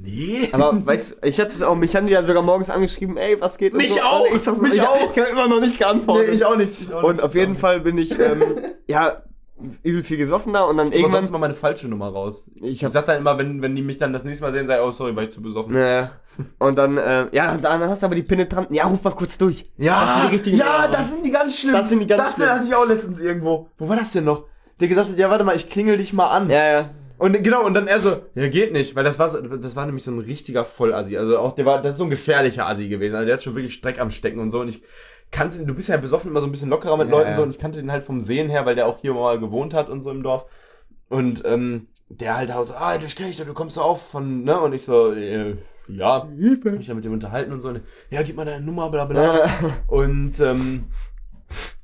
nee. Aber (laughs) weißt du, ich hatte es auch, mich haben die ja sogar morgens angeschrieben, ey, was geht Mich so. auch, ich, so, mich ich, auch. (laughs) Ich habe immer noch nicht geantwortet. nee, ich auch nicht. Ich auch und nicht. auf jeden Fall bin ich, ähm, ja, übel viel gesoffen da und dann Irgendwann irgendwann. sonst mal meine falsche Nummer raus. Ich Ich hab, sag dann immer, wenn, wenn die mich dann das nächste Mal sehen, ich, oh sorry, war ich zu besoffen. naja. Und dann, äh, ja, dann hast du aber die penetranten, ja, ruf mal kurz durch. Das sind die richtigen ja, das sind die ganz schlimm. Das sind die ganz das schlimm. hatte ich auch letztens irgendwo. Wo war das denn noch? Der gesagt hat, ja, warte mal, ich klingel dich mal an. Ja, ja. Und genau, und dann er so, ja, geht nicht, weil das war, das war nämlich so ein richtiger Vollassi. Also auch, der war, das ist so ein gefährlicher Assi gewesen. Also der hat schon wirklich Streck am Stecken und so. Und ich kannte du bist ja besoffen immer so ein bisschen lockerer mit Ja, Leuten so. Und ich kannte den halt vom Sehen her, weil der auch hier mal gewohnt hat und so im Dorf. Und ähm, der halt auch so, ah, dich kenn ich doch, du kommst so auf von, ne? Und ich so, äh, ja, hab mich ja mit dem unterhalten und so. Ja, gib mal deine Nummer, bla bla. (laughs) Und ähm,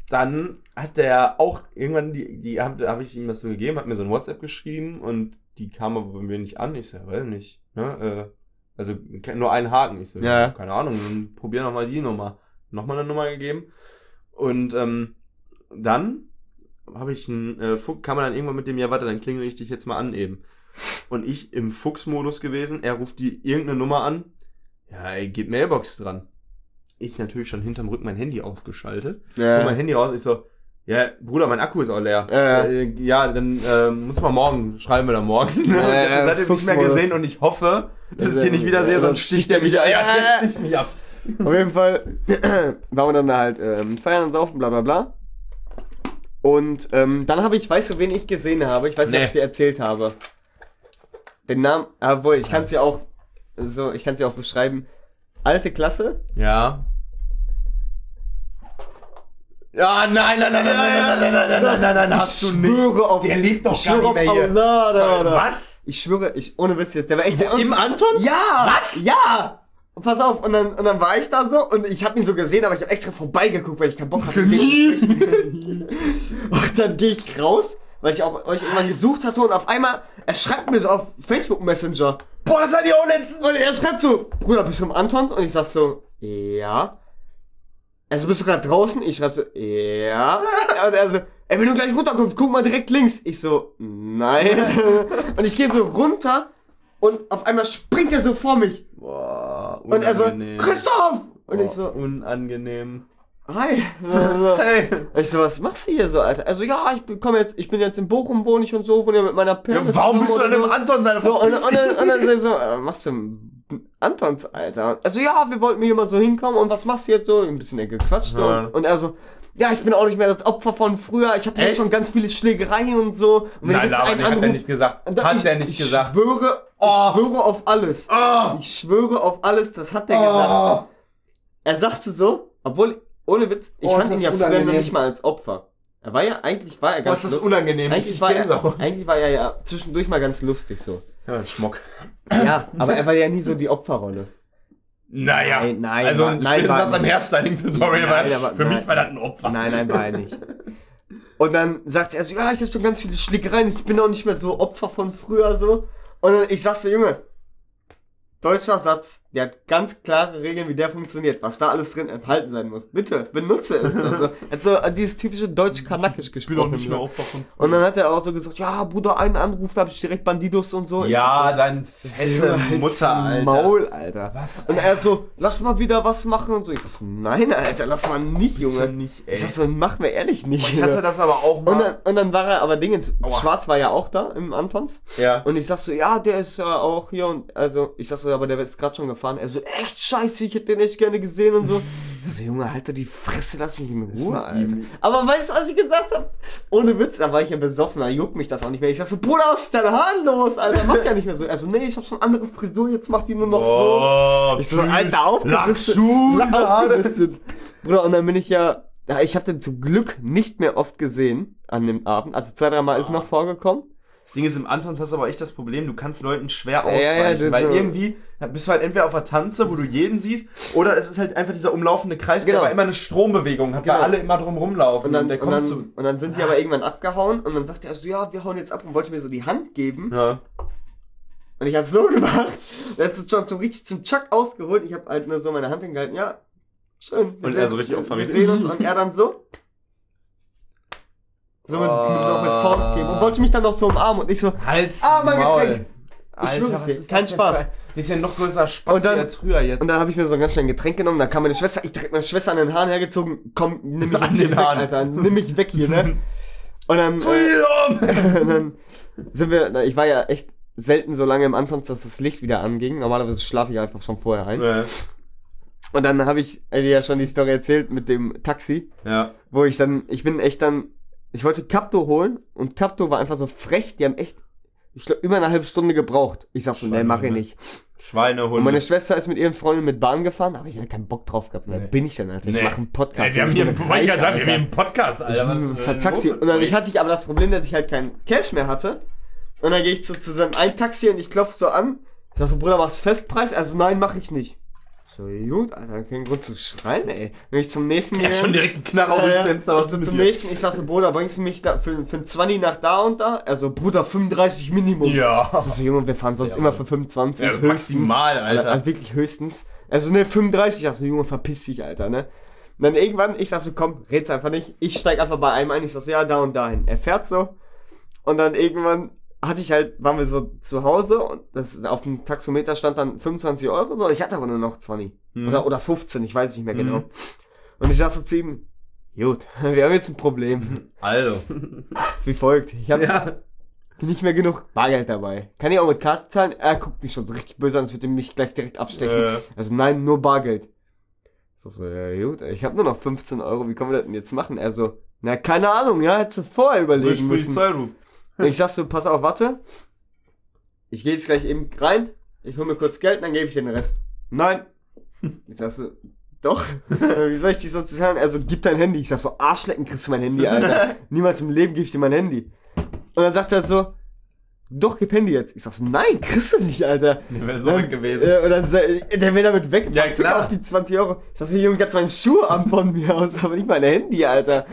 dann hat der auch irgendwann, die, die habe hab ich ihm das so gegeben, hat mir so ein WhatsApp geschrieben und die kam aber bei mir nicht an. Ich so, ja, weiß nicht. Ne? Äh, also nur einen Haken. Ich so, Ja. keine Ahnung, dann probier nochmal die Nummer. Nochmal eine Nummer gegeben. Und ähm, dann habe ich einen äh, Fuchs, kam man dann irgendwann mit dem, ja, warte, dann klingel ich dich jetzt mal an eben. Und ich im Fuchsmodus gewesen, er ruft die irgendeine Nummer an. Ja, ey, geht Mailbox dran. Ich natürlich schon hinterm Rücken mein Handy ausgeschaltet. Ja. Mein Handy raus, ich so, ja, Bruder, mein Akku ist auch leer. Ja. Äh, ja dann ähm, muss man morgen, schreiben wir dann morgen. Das hat er nicht mehr gesehen und ich hoffe, dass ich den nicht wieder sehe, ja, sonst sticht er mich ab. Ja, der sticht mich ab. Auf jeden Fall waren wir dann da halt ähm, feiern und saufen, bla bla bla. Und ähm, dann habe ich, weißt du, wen ich gesehen habe? Ich weiß nicht, ob ich dir erzählt habe. Den Namen, obwohl, ich kann es ja auch, so, ich kann es ja auch beschreiben. Alte Klasse. Ja. Ja, nein, nein, nein, nein, nein, nein, nein, nein, nein, nein, nein, nein, hast du ich nicht. schwöre auf, Der lebt doch ich gar schwöre nicht auf mehr hier. Allah, da, So, da. was? Ich schwöre, ich, ohne Witz jetzt, der war echt der Im Antons? Ja! Was? Ja! Pass auf, und dann, und dann war ich da so und ich habe ihn so gesehen, aber ich habe extra vorbeigeguckt, weil ich keinen Bock hatte, mit dem zu sprechen. (laughs) und dann gehe ich raus, weil ich auch euch irgendwann gesucht hatte und auf einmal, er schreibt mir so auf Facebook Messenger. Boah, das hat die auch letztens. Und er schreibt so, Bruder, bist du im Antons? Und ich sag so, ja. Also bist du gerade draußen? Ich schreib so, ja. Und er so, ey, wenn du gleich runterkommst, guck mal direkt links. Ich so, nein. (laughs) Und ich gehe so runter und auf einmal springt er so vor mich. Boah, Und er so, unangenehm. Christoph! Und Boah, ich so, unangenehm. hi. (laughs) Hey. Ich so, was machst du hier so, Alter? Also, ja, ich bin, komm jetzt, ich bin jetzt in Bochum, wohne ich und so, wohne ja mit meiner Ja, Perle. warum bist du denn im und. Anton seine So, und, und, dann, und dann ich so, äh, machst du Antons, Alter? Also, ja, wir wollten hier mal so hinkommen und was machst du jetzt so? Ein bisschen gequatscht so. Ja. Und er so, ja, ich bin auch nicht mehr das Opfer von früher. Ich hatte jetzt Echt? schon ganz viele Schlägereien und so. Und wenn Nein, jetzt aber nee, hat er nicht gesagt. Und Hat ich, er nicht ich gesagt. Schwöre, Oh. Ich schwöre auf alles. Oh. Ich schwöre auf alles, das hat er Oh. gesagt. Er sagte so, obwohl, ohne Witz, ich Oh, fand ihn ja früher noch nicht mal als Opfer. Er war ja, eigentlich war er Boah, ganz ist das unangenehm. Eigentlich Ich war, er, eigentlich war er ja zwischendurch mal ganz lustig so. Ja, ein Schmock. Ja, aber er war ja nie so die Opferrolle. Naja. Nein, nein, also nein, spätestens war das am. Hairstyling-Tutorial war Nein, aber- für nein. mich war das ein Opfer. Nein, nein, war er nicht. (laughs) Und dann sagt er so, ja, ich hatte schon ganz viele Schlägereien, ich bin auch nicht mehr so Opfer von früher so. Und ich sag so, Junge, deutscher Satz, der hat ganz klare Regeln, wie der funktioniert, was da alles drin enthalten sein muss. Bitte, benutze es. (laughs) Also, er hat so äh, dieses typische deutsch-kanakisch gesprochen. so. Opfer von Und dann hat er auch so gesagt, ja, Bruder, einen Anruf, da hab ich direkt Bandidos und so. Ich Ja, sag dein so, fette Mutter, Alter. Maul, Alter. Was? Und er so, lass mal wieder was machen und so. Ich sag so, nein, Alter, lass mal nicht, Junge. nicht, ey. Ich sag so, mach mir ehrlich nicht. Ich hatte das aber auch mal. Und dann, und dann war er aber Dingens, Aua. Schwarz war ja auch da im Antons. ja. Und ich sag so, ja, der ist ja auch hier und also, ich sag so, aber der ist gerade schon gefahren. Er so, echt scheiße, ich hätte den echt gerne gesehen und so. Ich so, Junge, halt doch die Fresse, lass mich in Ruhe, war Alter. Aber weißt du, was ich gesagt habe? Ohne Witz, da war ich ja besoffen, da juckt mich das auch nicht mehr. Ich sag so, Bruder, was ist dein Haaren los, Alter? Machst ja nicht mehr so. Also, nee, ich hab schon andere Frisur, jetzt macht die nur noch so. Oh, Ich so, Alter, aufgeristet. Lackschuh, Aufgeristet. Bruder, und dann bin ich ja ich habe den zum Glück nicht mehr oft gesehen an dem Abend. Also zwei, dreimal ist noch vorgekommen. Das Ding ist, im Antons hast du aber echt das Problem, du kannst Leuten schwer Ja, ja, ausweichen, das weil so- irgendwie bist du halt entweder auf der Tanze, wo du jeden siehst, oder es ist halt einfach dieser umlaufende Kreis, der Genau. aber immer eine Strombewegung hat, Genau. weil alle immer drum rumlaufen. Und dann, der und, kommt dann, zu... und dann sind die aber irgendwann abgehauen und dann sagte er so, ja, wir hauen jetzt ab und wollte mir so die Hand geben. Ja. Und ich habe so (laughs) gemacht. Hat es schon so richtig zum Chuck ausgeholt. Ich habe halt nur so meine Hand hingehalten. Ja, schön. Wir Und er so richtig wir, wir sehen uns und er dann so. So mit, Oh. noch mit Faust geben. Und wollte mich dann noch so umarmen und ich so, Halt's Ah, mein Maul. Getränk. Alter, schwör's was dir, ist kein Spaß. ein- Das ist ja noch größer Spaß dann- als früher jetzt. Und dann habe ich mir so ganz schnell ein Getränk genommen, dann kam meine Schwester, ich direkt meine Schwester an den Haaren hergezogen, komm, nimm mich An den weg, Haaren. Alter, nimm mich weg hier, ne? Und dann, äh, (laughs) und dann sind wir, na, ich war ja echt selten so lange im Antons, dass das Licht wieder anging. Normalerweise schlafe ich einfach schon vorher ein. ja. Und dann habe ich dir ja schon die Story erzählt mit dem Taxi, ja. wo ich dann, ich bin echt dann, ich wollte Capto holen und Capto war einfach so frech, die haben echt, ich glaube, über eine halbe Stunde gebraucht. Ich sag so, nee, mach ich nicht. Schweinehunde. Und meine Schwester ist mit ihren Freunden mit Bahn gefahren, aber ich hatte keinen Bock drauf gehabt. Wer Nee. bin ich denn, Alter? Ich Nee. mache einen Podcast. Ey, wir haben Ich hier einen, reich, wollte ich gerade sagen, wir haben hier Alter. einen Podcast, Alter. Was Ich fahr denn Taxi. Und dann ich hatte ich aber das Problem, dass ich halt keinen Cash mehr hatte. Und dann gehe ich zu, zu seinem ein Taxi und ich klopfe so an. Ich sag so, Bruder, machst du Festpreis? Also nein, mache ich nicht. So, gut, Alter, kein Grund zu schreien, ey. Wenn ich zum nächsten Ja, schon direkt ein Knarre Ja, durchs. Fenster. Was Also zum dir? nächsten, ich sag so, Bruder, bringst du mich da für, für ein 20 nach da und da? Also, Bruder, 35 Minimum. Ja. Also, Junge, wir fahren sonst Sehr immer für 25. Ja, maximal, Alter. Also, wirklich höchstens. Also, ne, 35. Ich sag so, Junge, verpiss dich, Alter, ne? Und dann irgendwann, ich sag so, komm, red's einfach nicht. Ich steig einfach bei einem ein. Ich sag so, ja, da und dahin. Er fährt so. Und dann irgendwann hatte ich halt, waren wir so zu Hause und das auf dem Taxometer stand dann 25 Euro so. Ich hatte aber nur noch 20. Mhm. Oder, oder 15, ich weiß nicht mehr Mhm. genau. Und ich sag so zu ihm, gut, (laughs) wir haben jetzt ein Problem. (laughs) Also. Wie folgt. Ich habe Ja. nicht mehr genug Bargeld dabei. Kann ich auch mit Karte zahlen? Er guckt mich schon so richtig böse an, als würde mich gleich direkt abstechen. Äh. Also nein, nur Bargeld. Ich sag so, ja gut, ich habe nur noch 15 Euro, wie können wir das denn jetzt machen? Er so, na keine Ahnung, ja, hättest du vorher überlegen müssen. Polizeiruf. Ich sag so, pass auf, warte. Ich gehe jetzt gleich eben rein, ich hole mir kurz Geld und dann gebe ich dir den Rest. Nein. Ich sag so, doch. (laughs) Wie soll ich dich so sagen? Also, gib dein Handy. Ich sag so, Arschlecken kriegst du mein Handy, Alter. (laughs) Niemals im Leben gebe ich dir mein Handy. Und dann sagt er so, doch, gib Handy jetzt. Ich sag so, nein, kriegst du nicht, Alter. Der wäre so Dann- weg gewesen. Äh, und dann der will damit weg. Ja, klar. auf die 20 Euro. Ich sag so, Junge, kannst meine Schuhe an von mir aus, aber nicht mein Handy, Alter.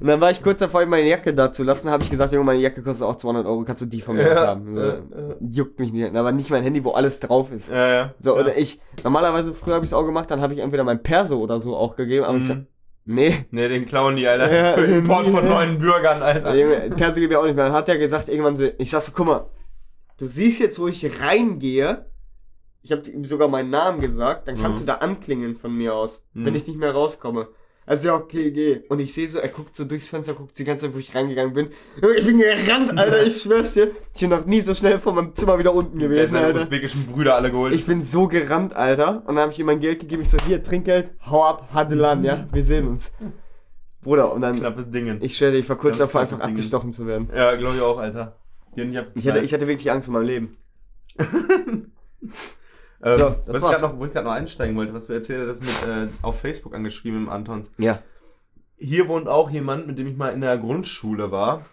Und dann war ich kurz davor, meine Jacke da zu lassen. habe ich gesagt, Junge, meine Jacke kostet auch 200 Euro, kannst du die von mir aus Ja, haben. So, äh. Juckt mich nicht. Aber nicht mein Handy, wo alles drauf ist. Ja, ja. So, ja. oder ich, normalerweise früher habe ich es auch gemacht, dann habe ich entweder mein Perso oder so auch gegeben, aber ich sag, Nee. Ne, den klauen die, Alter. Ja, Für den Import von ja. neuen Bürgern, Alter. Perso gebe ich auch nicht mehr. Dann hat er gesagt, irgendwann so, ich sag so, guck mal, du siehst jetzt, wo ich reingehe. Ich habe ihm sogar meinen Namen gesagt, dann kannst Mhm. du da anklingen von mir aus, Mhm. wenn ich nicht mehr rauskomme. Also ja, okay, geh. Und ich sehe so, er guckt so durchs Fenster, guckt die ganze Zeit, wo ich reingegangen bin. Ich bin gerannt, Alter, ich schwör's dir. Ich bin noch nie so schnell von meinem Zimmer wieder unten gewesen, seine Alter. usbekischen Brüder alle geholt. Ich bin so gerannt, Alter. Und dann habe ich ihm mein Geld gegeben. Ich so, hier, Trinkgeld, hau ab, Hadelan, ja? Wir sehen uns. Bruder, und dann, Knappes Dingen. ich schwöre dir, ich war kurz Ganz davor, knappes einfach Ding. abgestochen zu werden. ja, glaube ich auch, Alter. Nicht Ich hatte, ich hatte wirklich Angst um mein Leben. (laughs) ähm, So, was das ich war's. noch, wo ich gerade noch einsteigen wollte, was du erzählt hast, mit äh, auf Facebook angeschrieben im Antons. Ja. Hier wohnt auch jemand, mit dem ich mal in der Grundschule war.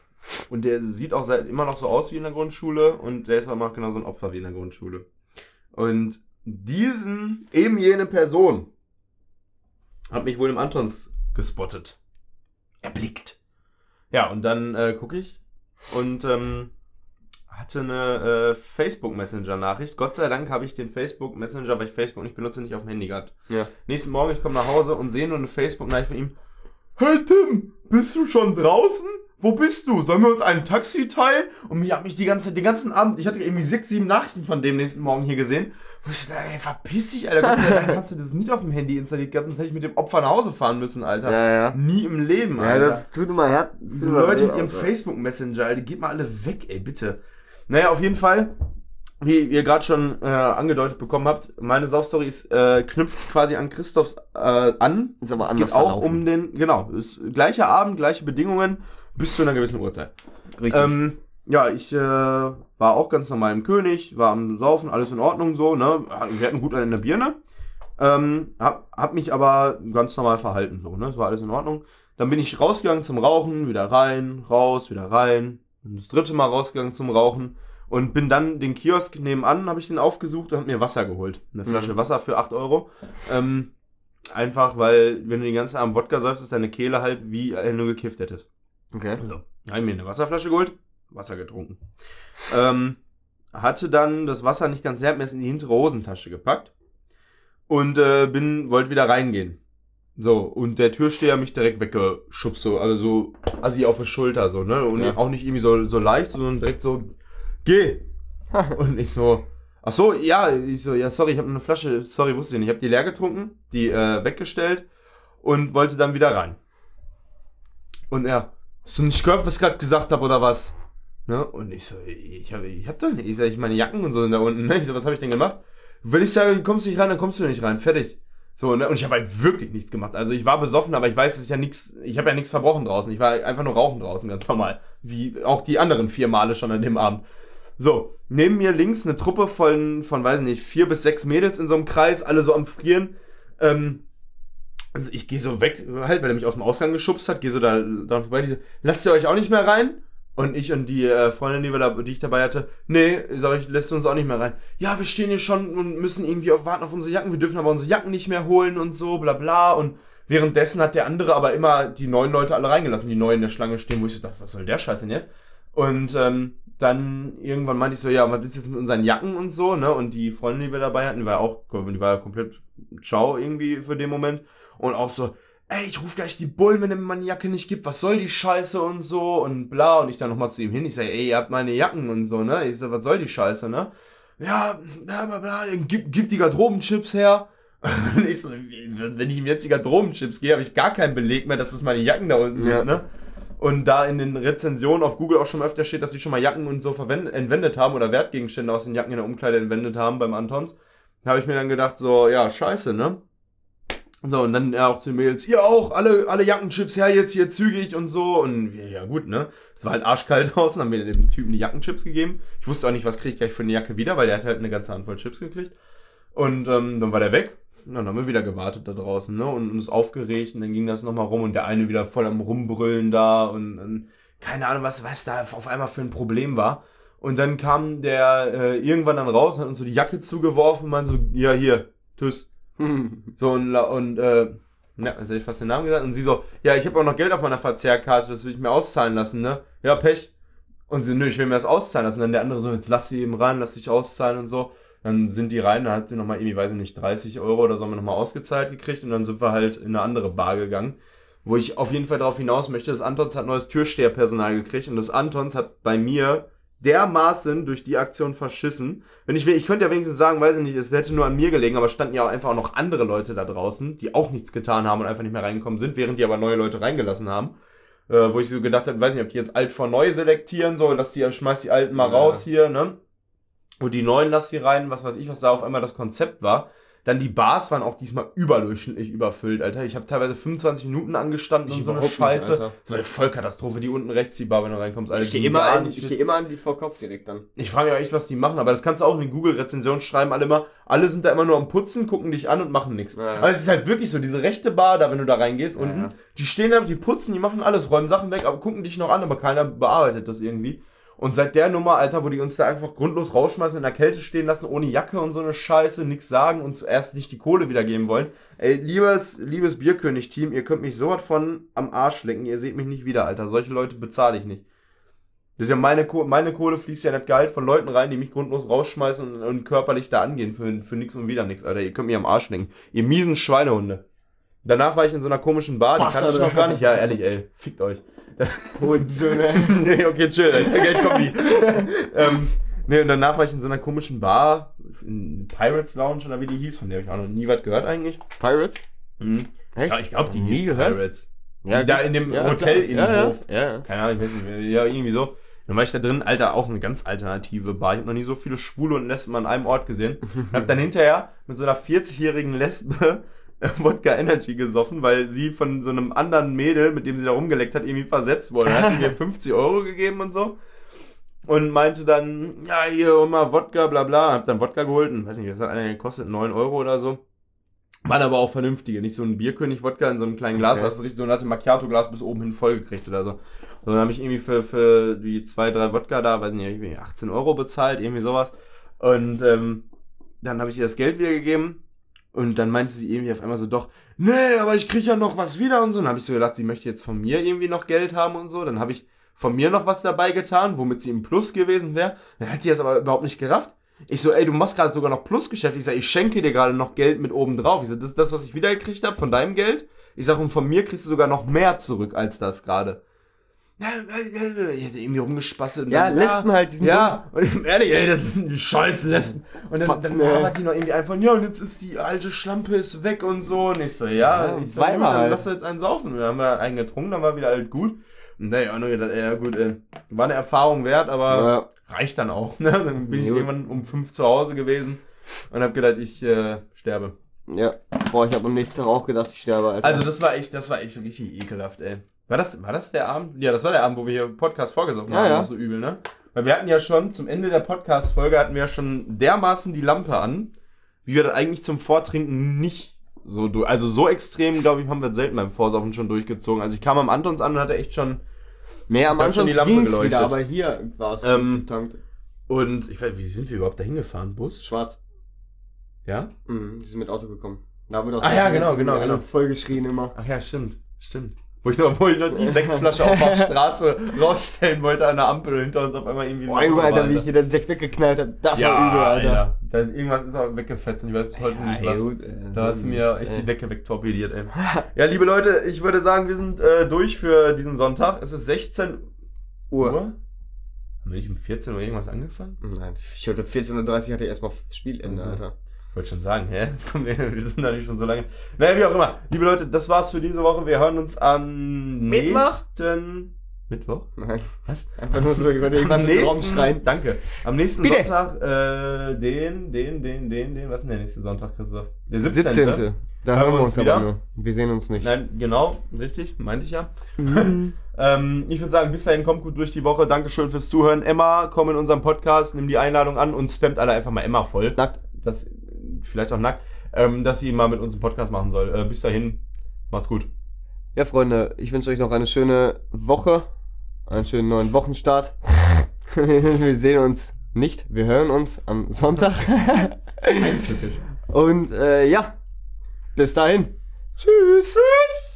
Und der sieht auch seit, immer noch so aus wie in der Grundschule und der ist auch noch genau so ein Opfer wie in der Grundschule. Und diesen, eben jene Person, hat mich wohl im Antons gespottet. Erblickt. Ja, und dann äh, gucke ich und ähm, hatte eine äh, Facebook Messenger Nachricht. Gott sei Dank habe ich den Facebook Messenger, weil ich Facebook nicht benutze, nicht auf dem Handy gehabt. Ja. Nächsten Morgen, ich komme nach Hause und sehe nur eine Facebook Nachricht von ihm. Hey Tim, bist du schon draußen? Wo bist du? Sollen wir uns ein Taxi teilen? Und mich hat mich die ganze, den ganzen Abend, ich hatte irgendwie sechs, sieben Nachrichten von dem nächsten Morgen hier gesehen. Und ich dachte, ey, verpiss dich, Alter. Gott sei Dank (laughs) hast du das nicht auf dem Handy installiert gehabt, sonst hätte ich mit dem Opfer nach Hause fahren müssen, Alter. Ja, ja. Nie im Leben, Ja, Alter. das tut immer her. das tut immer Leute weh, in ihrem Alter. Facebook Messenger, Alter, geht mal alle weg, ey, bitte. Naja, auf jeden Fall, wie ihr gerade schon äh, angedeutet bekommen habt, meine Saufstory ist, äh, knüpft quasi an Christophs äh, an. Ist aber es anders geht auch verlaufen. um den, genau, ist gleicher Abend, gleiche Bedingungen, bis zu einer gewissen Uhrzeit. Richtig. Ähm, ja, ich äh, war auch ganz normal im König, war am Saufen, alles in Ordnung so, ne? Wir hatten gut der Birne. Ähm, hab, hab mich aber ganz normal verhalten, so, ne? Das war alles in Ordnung. Dann bin ich rausgegangen zum Rauchen, wieder rein, raus, wieder rein. Das dritte Mal rausgegangen zum Rauchen. Und bin dann den Kiosk nebenan, habe ich den aufgesucht und hab mir Wasser geholt. Eine Flasche Mhm. Wasser für 8 Euro. Ähm, einfach, weil, wenn du die ganze Abend Wodka säufst, ist deine Kehle halt wie, wenn du gekifft hättest. Okay. So, habe ich mir eine Wasserflasche geholt, Wasser getrunken. Ähm, hatte dann das Wasser nicht ganz leer, mir es in die hintere Hosentasche gepackt und äh, bin, wollte wieder reingehen. So, und der Türsteher mich direkt weggeschubst, so, also so, assi auf die Schulter, so, ne, und Ja. auch nicht irgendwie so, so leicht, sondern direkt so, geh! (laughs) und ich so, ach so, ja, ich so, ja, sorry, ich habe eine Flasche, sorry, wusste ich nicht, ich habe die leer getrunken, die äh, weggestellt und wollte dann wieder rein. Und er, hast du nicht gehört, was ich gerade gesagt habe oder was? Ne? Und ich so, ich habe ich hab doch nicht, ich, sag, ich meine Jacken und so da unten, ne? Ich so, was habe ich denn gemacht? Wenn ich sage, du kommst nicht rein, dann kommst du nicht rein, fertig. So, ne? Und ich habe halt wirklich nichts gemacht. Also ich war besoffen, aber ich weiß, dass ich ja nichts, ich habe ja nichts verbrochen draußen. Ich war einfach nur rauchen draußen, ganz normal. Wie auch die anderen vier Male schon an dem Abend. So, neben mir links eine Truppe von, von, weiß nicht, vier bis sechs Mädels in so einem Kreis, alle so am Frieren. Ähm, also ich gehe so weg, halt, weil er mich aus dem Ausgang geschubst hat, gehe so da dran vorbei, diese, lasst ihr euch auch nicht mehr rein? Und ich und die äh, Freundin, die, wir da, die ich dabei hatte, nee, sag ich, lässt uns auch nicht mehr rein. Ja, wir stehen hier schon und müssen irgendwie auf, warten auf unsere Jacken, wir dürfen aber unsere Jacken nicht mehr holen und so, bla bla. Und währenddessen hat der andere aber immer die neuen Leute alle reingelassen, die neu in der Schlange stehen, wo ich so dachte, was soll der Scheiß denn jetzt? Und ähm, dann irgendwann meinte ich so, ja, was ist jetzt mit unseren Jacken und so, ne? Und die Freundin, die wir dabei hatten, die war auch, die war ja komplett ciao irgendwie für den Moment. Und auch so, ey, ich ruf gleich die Bullen, wenn er mir meine Jacke nicht gibt, was soll die Scheiße und so und bla. Und ich dann nochmal zu ihm hin, ich sage, ey, ihr habt meine Jacken und so, ne? Ich sag, was soll die Scheiße, ne? Ja, bla bla bla, gib, gib die Garderobenchips her. Und (laughs) ich so, wenn ich ihm jetzt die Garderobenchips gehe, habe ich gar keinen Beleg mehr, dass das meine Jacken da unten Ja. sind, ne? Und da in den Rezensionen auf Google auch schon öfter steht, dass sie schon mal Jacken und so verwendet, entwendet haben oder Wertgegenstände aus den Jacken in der Umkleide entwendet haben beim Antons, habe ich mir dann gedacht, so, ja, scheiße, ne? So, und dann ja, auch zu den Mädels, ihr auch, alle, alle Jackenchips her, jetzt hier zügig und so. Und ja, gut, ne? Es war halt arschkalt (laughs) draußen, haben wir dem Typen die Jackenchips gegeben. Ich wusste auch nicht, was kriege ich gleich für eine Jacke wieder, weil der hat halt eine ganze Handvoll Chips gekriegt. Und ähm, dann war der weg. Und dann haben wir wieder gewartet da draußen, ne? Und uns aufgeregt und dann ging das nochmal rum und der eine wieder voll am Rumbrüllen da und, und keine Ahnung, was, was da auf einmal für ein Problem war. Und dann kam der äh, irgendwann dann raus, hat uns so die Jacke zugeworfen und meinte so, ja, hier, tschüss. (laughs) So und, und äh, ja, jetzt hätte ich fast den Namen gesagt. Und sie so, ja, ich habe auch noch Geld auf meiner Verzehrkarte, das will ich mir auszahlen lassen, ne? Ja, Pech. Und sie, nö, ich will mir das auszahlen lassen. Und dann der andere so, jetzt lass sie eben rein, lass dich auszahlen und so. Dann sind die rein, dann hat sie nochmal irgendwie, weiß ich nicht, 30 Euro oder so haben wir nochmal ausgezahlt gekriegt. Und dann sind wir halt in eine andere Bar gegangen. Wo ich auf jeden Fall darauf hinaus möchte, das Antons hat neues Türsteherpersonal gekriegt. Und das Antons hat bei mir dermaßen durch die Aktion verschissen. Wenn ich will, ich könnte ja wenigstens sagen, weiß ich nicht, es hätte nur an mir gelegen, aber standen ja auch einfach auch noch andere Leute da draußen, die auch nichts getan haben und einfach nicht mehr reingekommen sind, während die aber neue Leute reingelassen haben. Äh, wo ich so gedacht habe, weiß nicht, ob die jetzt alt vor neu selektieren, so, lass die, schmeiß die alten mal Ja. raus hier, ne? Und die neuen lass sie rein, was weiß ich, was da auf einmal das Konzept war. Dann die Bars waren auch diesmal überdurchschnittlich überfüllt, Alter. Ich habe teilweise 25 Minuten angestanden Ich und so eine nicht, Scheiße. Alter. das war eine Vollkatastrophe, die unten rechts die Bar, wenn du reinkommst. Alter, Ich gehe immer, an, nicht ich geh immer an die vor Kopf direkt dann. Ich frage mich auch echt, was die machen, aber das kannst du auch in den Google-Rezensionen schreiben, alle immer, alle sind da immer nur am Putzen, gucken dich an und machen nichts. Ja. Aber es ist halt wirklich so, diese rechte Bar, da wenn du da reingehst, Ja, unten, die stehen da, die putzen, die machen alles, räumen Sachen weg, aber gucken dich noch an, aber keiner bearbeitet das irgendwie. Und seit der Nummer, Alter, wo die uns da einfach grundlos rausschmeißen, in der Kälte stehen lassen, ohne Jacke und so eine Scheiße, nichts sagen und zuerst nicht die Kohle wiedergeben wollen. Ey, liebes, liebes Bierkönig-Team, ihr könnt mich so was von am Arsch lecken, ihr seht mich nicht wieder, Alter. Solche Leute bezahle ich nicht. Das ist ja meine, Kohle, meine Kohle fließt ja nicht Gehalt von Leuten rein, die mich grundlos rausschmeißen und, und körperlich da angehen für, für nix und wieder nix, Alter. Ihr könnt mich am Arsch lenken. Ihr miesen Schweinehunde. Danach war ich in so einer komischen Bar, die kannte ich noch gar nicht. Ja, ehrlich, ey. Fickt euch. (laughs) Und so ne. nee, okay, chill, Alter. Gleich kommt die. ähm, nee, und danach war ich in so einer komischen Bar, in Pirates Lounge oder wie die hieß, von der hab ich auch noch nie was gehört eigentlich. Pirates? Mhm. Echt? Ja, ich glaube, die Nie hieß gehört? Pirates. Ja, die da in dem Ja, Hotel. Innenhof. Ja, ja, ja. Keine Ahnung, ich weiß nicht, ja, irgendwie so. Dann war ich da drin, Alter, auch eine ganz alternative Bar. Ich habe noch nie so viele Schwule und Lesben an einem Ort gesehen. (laughs) hab dann hinterher mit so einer 40-jährigen Lesbe (laughs) Wodka Energy gesoffen, weil sie von so einem anderen Mädel, mit dem sie da rumgeleckt hat, irgendwie versetzt wurde. Hat mir (laughs) 50 Euro gegeben und so. Und meinte dann, ja, hier, hol mal Wodka, bla bla. Hab dann Wodka geholt und weiß nicht, das hat einer gekostet, 9 Euro oder so. Waren aber auch vernünftige, nicht so ein Bierkönig-Wodka in so einem kleinen Glas, Okay. das ist richtig so ein Latte Macchiato-Glas bis oben hin voll gekriegt oder so. Und dann habe ich irgendwie für, für die zwei, drei Wodka da, weiß nicht, irgendwie 18 Euro bezahlt, irgendwie sowas. Und ähm, dann habe ich ihr das Geld wiedergegeben und dann meinte sie irgendwie auf einmal so, doch, nee, aber ich krieg ja noch was wieder und so. Dann habe ich so gedacht, sie möchte jetzt von mir irgendwie noch Geld haben und so. Dann habe ich von mir noch was dabei getan, womit sie im Plus gewesen wäre. Dann hat die das aber überhaupt nicht gerafft. Ich so, ey, du machst gerade sogar noch Plusgeschäft. Ich sag, ich schenke dir gerade noch Geld mit oben drauf. Ich so, das ist das, was ich wiedergekriegt habe von deinem Geld. Ich sag, und von mir kriegst du sogar noch mehr zurück als das gerade. Irgendwie rumgespasselt. Ja, dann, Lesben halt, die sind Ja, und ehrlich, ey, das sind die scheiß Lesben. Und dann, Fotzen, dann labert die noch irgendwie einfach, ja, und jetzt ist die alte Schlampe ist weg und so. Und ich so, ja, Ja, ich so, dann halt. lass jetzt einen saufen. Und dann haben wir einen getrunken, dann war wieder halt gut. Und hab ich auch nur gedacht, ey, ja gut, ey, war eine Erfahrung wert, aber Ja. reicht dann auch. (laughs) Ne? Dann bin ich irgendwann um fünf zu Hause gewesen und hab gedacht, ich äh, sterbe. Ja. Boah, ich habe am nächsten Tag auch gedacht, ich sterbe, Alter. Also das war echt, das war echt richtig ekelhaft, ey. War das, war das der Abend? Ja, das war der Abend, wo wir hier Podcast vorgesoffen Ja, haben, ja. so übel, ne? Weil wir hatten ja schon, zum Ende der Podcast-Folge hatten wir ja schon dermaßen die Lampe an, wie wir das eigentlich zum Vortrinken nicht so durch. Also so extrem, glaube ich, haben wir das selten beim Vorsaufen schon durchgezogen. Also ich kam am Antons an und hatte echt schon. nee, am Anfang schon die Lampe geleuchtet. wieder, aber hier war es Ähm, getankt. Und ich weiß, wie sind wir überhaupt da hingefahren? Bus? Schwarz. Ja? Mhm, die sind mit Auto gekommen. Da haben wir doch Ah, ja, genau, genau, genau. voll geschrien immer. Ach ja, stimmt, stimmt. Wo ich noch, wo ich noch die (laughs) Sektflasche auf der Straße rausstellen wollte an der Ampel hinter uns auf einmal irgendwie. Boah, Junge, Alter, wie ich dir den Sekt weggeknallt hab. Das war übel, Alter. Da ist irgendwas ist auch weggefetzt und ich weiß bis heute nicht was. ey. Da hast du mir echt die Ey. Decke wegtorpediert, ey. (laughs) ja, liebe Leute, ich würde sagen, wir sind äh, durch für diesen Sonntag. Es ist 16 Uhr. Uhr. Haben wir nicht um 14 Uhr irgendwas angefangen? Nein, ich hatte 14.30 Uhr hatte erstmal Spielende, Mhm. Alter. Ich wollte schon sagen, hä? Jetzt kommt, wir sind da nicht schon so lange. Naja, wie auch immer. Liebe Leute, das war's für diese Woche. Wir hören uns am Mittwoch? nächsten Mittwoch. Nein. Was? (laughs) Einfach nur so über den Am ganzen Raum nächsten, schreien. danke. Am nächsten Bitte. Sonntag, äh, den, den, den, den, den, was ist denn der nächste Sonntag, Christoph? Der 17. 17. Da hören wir uns wieder. aber nur. Wir sehen uns nicht. Nein, genau, richtig, meinte ich ja. (laughs) ähm, ich würde sagen, bis dahin kommt gut durch die Woche. Dankeschön fürs Zuhören. Emma, komm in unserem Podcast, nimm die Einladung an und spammt alle einfach mal Emma voll. Nackt. Das, vielleicht auch nackt, ähm, dass sie mal mit uns einen Podcast machen soll. Äh, bis dahin, macht's gut. Ja, Freunde, ich wünsche euch noch eine schöne Woche. Einen schönen neuen Wochenstart. (laughs) wir sehen uns nicht. Wir hören uns am Sonntag. (laughs) Und äh, ja, bis dahin. Tschüss. Tschüss.